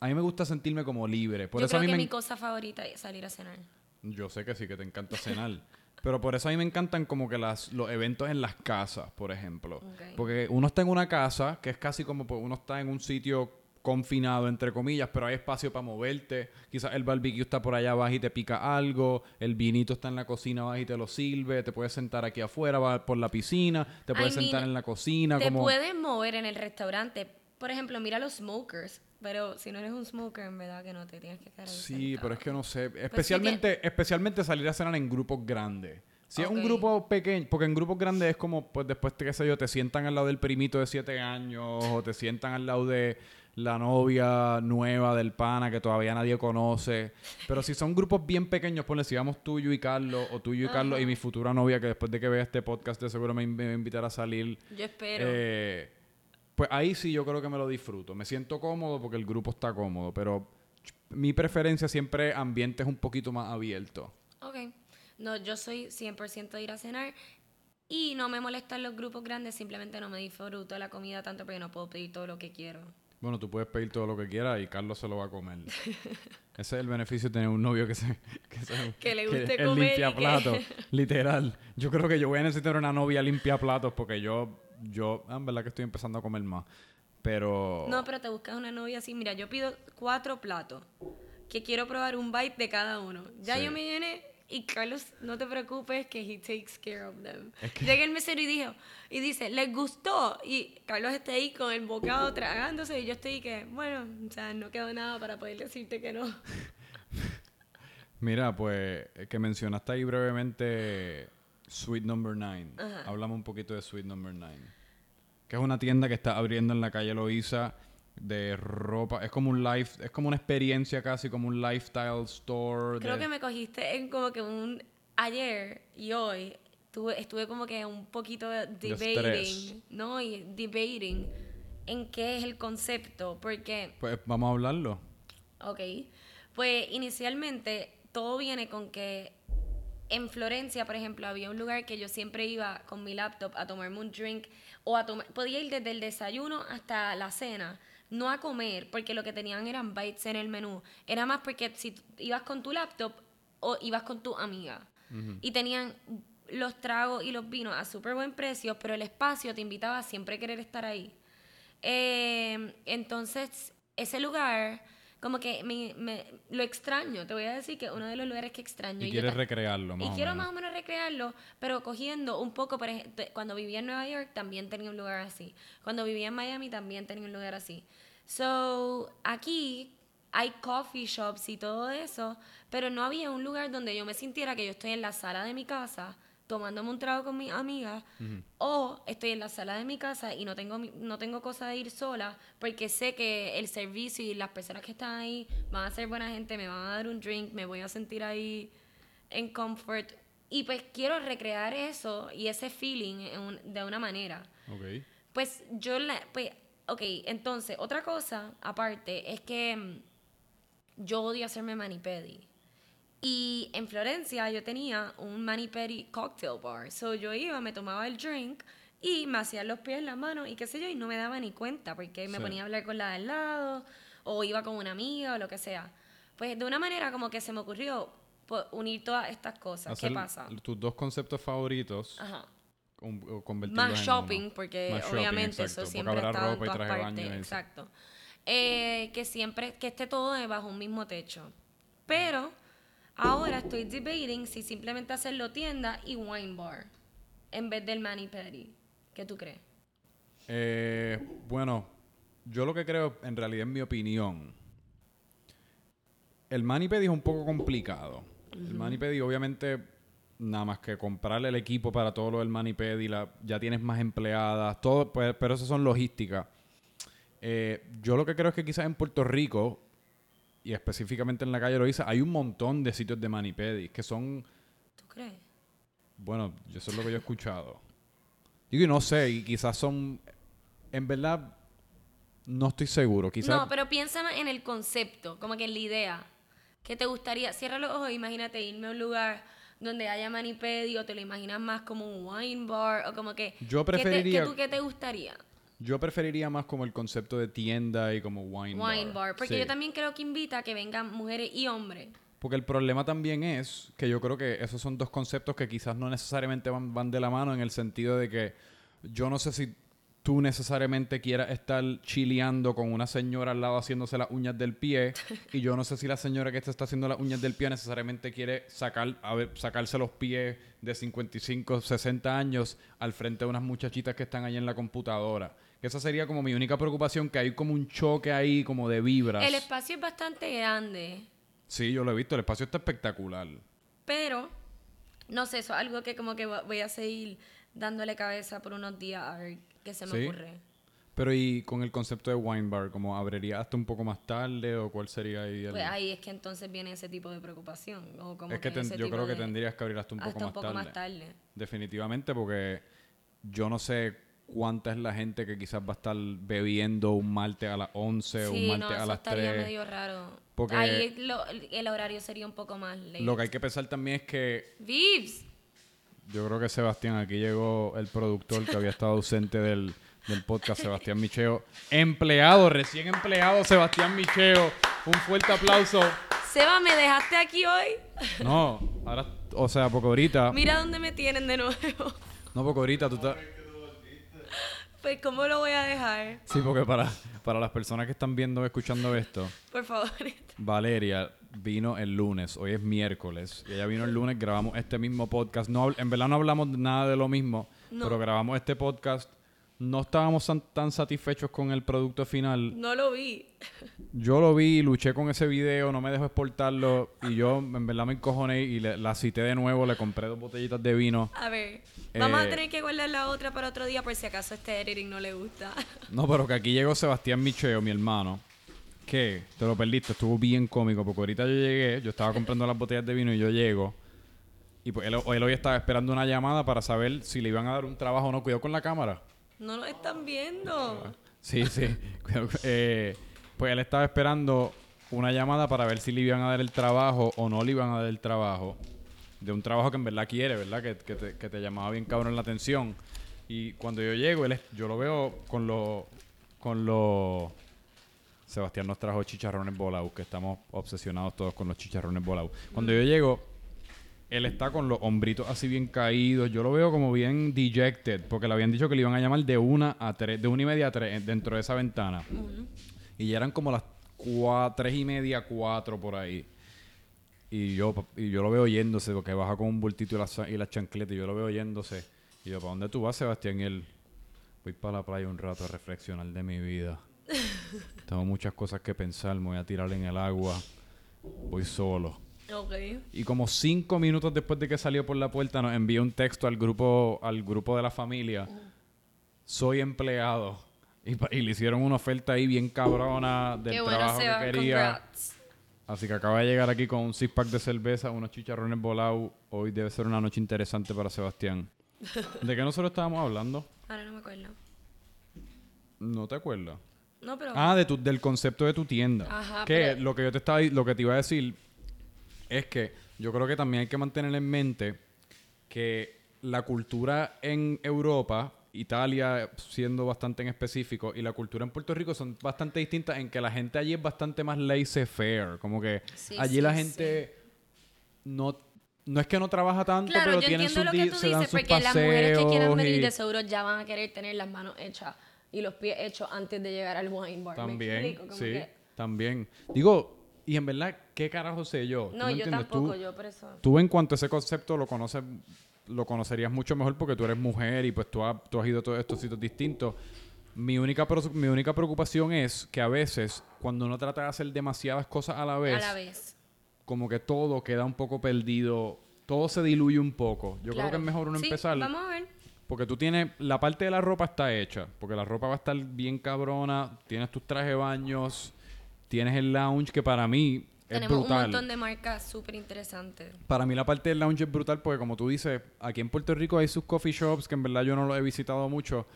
A mí me gusta sentirme como libre. Por Yo eso a creo mí que me mi cosa favorita es salir a cenar. yo sé que sí, que te encanta cenar. Pero por eso a mí me encantan como que las, los eventos en las casas, por ejemplo. Porque uno está en una casa, que es casi como pues, uno está en un sitio confinado, entre comillas, pero hay espacio para moverte. Quizás el barbecue está por allá abajo y te pica algo. El vinito está en la cocina abajo y te lo sirve. Te puedes sentar aquí afuera, va por la piscina. Te puedes I mean, sentar en la cocina. Te como... puedes mover en el restaurante, por ejemplo, mira los smokers. Pero si no eres un smoker, en verdad que no te tienes que quedar Sí, pero es que no sé. Pues sí Especialmente, especialmente salir a cenar en grupos grandes. Si es un grupo pequeño, porque en grupos grandes es como, pues después, qué sé yo, te sientan al lado del primito de siete años o te sientan al lado de la novia nueva del pana que todavía nadie conoce. Pero si son grupos bien pequeños, ponle, si vamos tú, yo y Carlos, o tú, yo y Carlos y mi futura novia que después de que vea este podcast de seguro me, in- me va a invitar a salir. Yo espero. Eh, pues ahí sí yo creo que me lo disfruto. Me siento cómodo porque el grupo está cómodo, pero mi preferencia siempre es ambientes un poquito más abiertos. Ok. No, yo soy 100% de ir a cenar y no me molestan los grupos grandes, simplemente no me disfruto la comida tanto porque no puedo pedir todo lo que quiero. Bueno, tú puedes pedir todo lo que quieras y Carlos se lo va a comer. Ese es el beneficio de tener un novio que se... Que, se- Que le guste es comer limpia que- platos, literal. Yo creo que yo voy a necesitar una novia limpia platos porque yo... Yo, ah, en verdad que estoy empezando a comer más. Pero... No, pero te buscas una novia así. Mira, yo pido cuatro platos, que quiero probar un bite de cada uno. Ya Sí. yo me llené y Carlos, no te preocupes que he takes care of them. Es que- Llega el mesero y dijo, y dice, ¿les gustó? Y Carlos está ahí con el bocado tragándose y yo estoy que, bueno, o sea, no quedó nada para poder decirte que no. Mira, pues eh, que mencionaste ahí brevemente Sweet Number 9. Ajá. Hablamos un poquito de Sweet Number 9. Que es una tienda que está abriendo en la calle Loíza de ropa. Es como un life, es como una experiencia casi, como un lifestyle store. Creo de- que me cogiste en como que un ayer y hoy tuve, estuve como que un poquito debating, ¿no? Y debating en qué es el concepto, porque, Pues vamos a hablarlo. ok, pues inicialmente todo viene con que en Florencia, por ejemplo, había un lugar que yo siempre iba con mi laptop a tomarme un drink o a tomar, podía ir desde el desayuno hasta la cena, no a comer, porque lo que tenían eran bites en el menú. Era más porque si ibas con tu laptop o ibas con tu amiga y tenían los tragos y los vinos a súper buen precio, pero el espacio te invitaba a siempre querer estar ahí. Eh, entonces, ese lugar, como que me, me- lo extraño, te voy a decir que uno de los lugares que extraño. Y yo quieres recrearlo, más y o quiero menos. más o menos recrearlo, pero cogiendo un poco, por ejemplo, cuando vivía en Nueva York también tenía un lugar así. Cuando vivía en Miami también tenía un lugar así. So, aquí hay coffee shops y todo eso, pero no había un lugar donde yo me sintiera que yo estoy en la sala de mi casa tomándome un trago con mi amiga o estoy en la sala de mi casa y no tengo no tengo cosa de ir sola porque sé que el servicio y las personas que están ahí van a ser buena gente, me van a dar un drink, me voy a sentir ahí en comfort y pues quiero recrear eso y ese feeling un- de una manera. Ok. Pues yo la, pues, ok, entonces, otra cosa aparte es que mm, yo odio hacerme mani-pedi. Y en Florencia yo tenía un mani-pedi cocktail bar. So yo iba, me tomaba el drink y me hacía los pies, las manos y qué sé yo, y no me daba ni cuenta porque me Sí. ponía a hablar con la de al lado o iba con una amiga o lo que sea. Pues de una manera como que se me ocurrió pues, unir todas estas cosas. Hacer ¿Qué pasa? tus dos conceptos favoritos, Ajá. Más shopping, uno. porque Más shopping, obviamente exacto, eso siempre estado en todas partes. Exacto. Eh, que siempre, que esté todo bajo un mismo techo. Pero ahora estoy debating si simplemente hacerlo tienda y wine bar en vez del mani pedi. ¿Qué tú crees? Eh, bueno, yo lo que creo, en realidad, en mi opinión, el Manipedi es un poco complicado. El Manipedi, obviamente, nada más que comprarle el equipo para todo lo del Manipedi, la, ya tienes más empleadas, todo, pues, pero eso son logísticas. Eh, yo lo que creo es que quizás en Puerto Rico, y específicamente en la calle Loíza, hay un montón de sitios de Manipedi que son ¿Tú crees? bueno, yo eso es lo que yo he escuchado. Digo, y no sé, y quizás son. En verdad, no estoy seguro. Quizás. No, pero piensa en el concepto, como que en la idea. ¿Qué te gustaría? Cierra los ojos, imagínate irme a un lugar donde haya manipedi o te lo imaginas más como un wine bar o como que... Yo ¿qué te- preferiría- ¿Qué, tú, qué te gustaría? Yo preferiría más como el concepto de tienda y como wine, Wine bar. Porque Sí. yo también creo que invita a que vengan mujeres y hombres. Porque el problema también es que yo creo que esos son dos conceptos que quizás no necesariamente van, van de la mano en el sentido de que yo no sé si tú necesariamente quieras estar chileando con una señora al lado haciéndose las uñas del pie y yo no sé si la señora que te está haciendo las uñas del pie necesariamente quiere sacar a ver, sacarse los pies de 55, 60 años al frente de unas muchachitas que están ahí en la computadora. Esa sería como mi única preocupación, que hay como un choque ahí como de vibras. El espacio es bastante grande, Sí, yo lo he visto, el espacio está espectacular. pero no sé, eso es algo que como que vo- voy a seguir dándole cabeza por unos días a ver qué se me Sí. ocurre. Pero y con el concepto de wine bar, como abriría hasta un poco más tarde o cuál sería ahí el... Pues ahí es que entonces viene ese tipo de preocupación. O como es que ten- yo creo que tendrías que abrir hasta un poco, hasta más, un poco tarde. más tarde. Definitivamente porque yo no sé cuánta es la gente que quizás va a estar bebiendo un martes a las 11 o un Sí, martes no, a eso las estaría 3. medio raro. Porque- Ahí lo- el horario sería un poco más late. Lo que hay que pensar también es que Vives. yo creo que Sebastián, aquí llegó el productor que había estado ausente del, del podcast, Sebastián Micheo. Empleado, recién empleado Sebastián Micheo. Un fuerte aplauso. Seba, ¿me dejaste aquí hoy? No, ahora, o sea, porque ahorita, Mira dónde me tienen de nuevo. no porque ahorita tú estás... Pues, ¿cómo lo voy a dejar? Sí, porque para, para las personas que están viendo o escuchando esto, Por favor. Valeria vino el lunes, hoy es miércoles, y ella vino el lunes, grabamos este mismo podcast. No, en verdad no hablamos nada de lo mismo, No. pero grabamos este podcast. No estábamos tan, tan satisfechos con el producto final. No lo vi. Yo lo vi, luché con ese video, no me dejó exportarlo, y yo en verdad me encojoné y le- la cité de nuevo, le compré dos botellitas de vino. A ver. Vamos Eh, a tener que guardar la otra para otro día por si acaso este editing no le gusta. No, pero que aquí llegó Sebastián Micheo, mi hermano. Que te lo perdiste, estuvo bien cómico, porque ahorita yo llegué, yo estaba comprando las botellas de vino y yo llego. Y pues él, él hoy estaba esperando una llamada para saber si le iban a dar un trabajo o no. Cuidado con la cámara. No lo están viendo. Sí, sí. Eh, pues él estaba esperando una llamada para ver si le iban a dar el trabajo o no le iban a dar el trabajo. De un trabajo que en verdad quiere, ¿verdad? Que, que te, que te llamaba bien cabrón la atención. Y cuando yo llego, él es- yo lo veo con los... Con los... Sebastián nos trajo chicharrones volados, que estamos obsesionados todos con los chicharrones volados. Cuando yo llego, él está con los hombritos así bien caídos. Yo lo veo como bien dejected, porque le habían dicho que le iban a llamar de una a tres, de una y media a tres eh, dentro de esa ventana. Y ya eran como las cua- tres y media, cuatro por ahí. Y yo, y yo lo veo yéndose, porque baja con un bultito y las y las chancletas, y yo lo veo yéndose. Y yo, ¿para dónde tú vas, Sebastián? Y él, voy para la playa un rato a reflexionar de mi vida. Tengo muchas cosas que pensar, me voy a tirar en el agua. Voy solo. Y como cinco minutos después de que salió por la puerta, nos envió un texto al grupo, al grupo de la familia. Soy empleado. Y, le hicieron una oferta ahí bien cabrona del Qué bueno, trabajo Seba. que quería. Congrats. Así que acaba de llegar aquí con un six pack de cerveza, unos chicharrones volados. Hoy debe ser una noche interesante para Sebastián. ¿De qué nosotros estábamos hablando? Ahora no me acuerdo. No te acuerdas. No, pero. Ah, de tu, del concepto de tu tienda. Ajá, que pero- lo que yo te estaba lo que te iba a decir es que yo creo que también hay que mantener en mente que la cultura en Europa, Italia siendo bastante en específico, y la cultura en Puerto Rico son bastante distintas en que la gente allí es bastante más laissez-faire. Como que Sí, allí sí, la gente no, no es que no trabaja tanto, Claro, pero yo tienen sus lo que tú se dan dices, sus porque las mujeres que quieran venir y- de seguro ya van a querer tener las manos hechas y los pies hechos antes de llegar al wine bar. ¿Me También, explico? Como sí, que- también. Digo, y en verdad, ¿qué carajo sé yo? ¿Tú No, yo entiendes? tampoco, Tú- yo por eso. Tú en cuanto a ese concepto lo conoces, lo conocerías mucho mejor porque tú eres mujer y pues tú has, tú has ido a todos estos sitios distintos. Mi única, mi única preocupación es que a veces, cuando uno trata de hacer demasiadas cosas a la vez, A la vez. como que todo queda un poco perdido, todo se diluye un poco. Yo creo que es mejor uno Sí, empezar. Vamos a ver. Porque tú tienes, la parte de la ropa está hecha, porque la ropa va a estar bien cabrona, tienes tus trajes de baños, tienes el lounge que para mí es Tenemos un brutal. montón de marcas súper interesantes. Para mí la parte del lounge es brutal porque como tú dices, aquí en Puerto Rico hay sus coffee shops que en verdad yo no los he visitado mucho,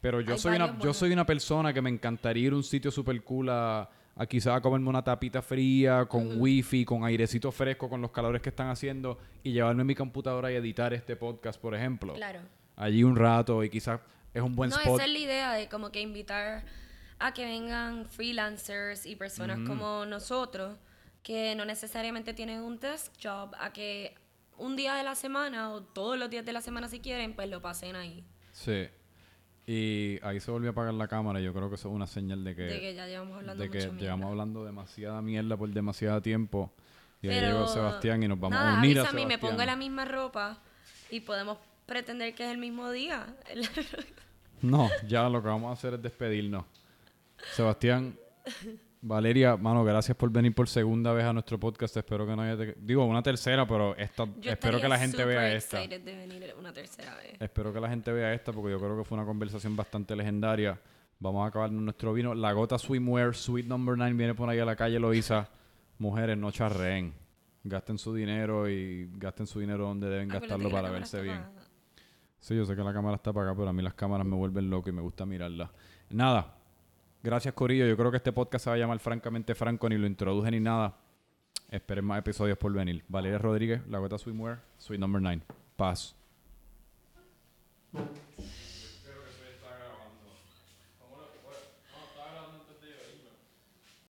pero yo Hay soy una yo soy una persona que me encantaría ir a un sitio super cool a, a quizás a comerme una tapita fría con wifi, con airecito fresco, con los calores que están haciendo y llevarme mi computadora y editar este podcast, por ejemplo. Claro. Allí un rato y quizás es un buen no, spot. esa es la idea de como que invitar a que vengan freelancers y personas como nosotros que no necesariamente tienen un desk job, a que un día de la semana o todos los días de la semana si quieren, pues lo pasen ahí. Sí. Y ahí se volvió a apagar la cámara. Yo creo que eso es una señal de que, de que ya llevamos hablando de que llevamos hablando demasiada mierda por demasiado tiempo. Y ahí Pero, llegó Sebastián y nos vamos nada, a unir a Sebastián. mí, me pongo la misma ropa y podemos pretender que es el mismo día. No, ya lo que vamos a hacer es despedirnos. Sebastián, Valeria, mano, gracias por venir por segunda vez a nuestro podcast. Espero que no haya... te- Digo, una tercera, pero esta, Yo espero que la gente vea esta. de venir una tercera vez. Espero que la gente vea esta porque yo creo que fue una conversación bastante legendaria. Vamos a acabar nuestro vino. La Gota Swimwear, Sweet Number 9, viene por ahí a la calle Loiza. Mujeres, no charreen. Gasten su dinero y gasten su dinero donde deben Acuérdate gastarlo para verse bien. Sí, yo sé que la cámara está para acá, pero a mí las cámaras me vuelven loco y me gusta mirarlas. Nada. Gracias, Corillo. Yo creo que este podcast se va a llamar Francamente Franco, ni lo introduje ni nada. Esperen más episodios por venir. Valeria Rodríguez, La Gota Swimwear, Sweet Number 9. Paz.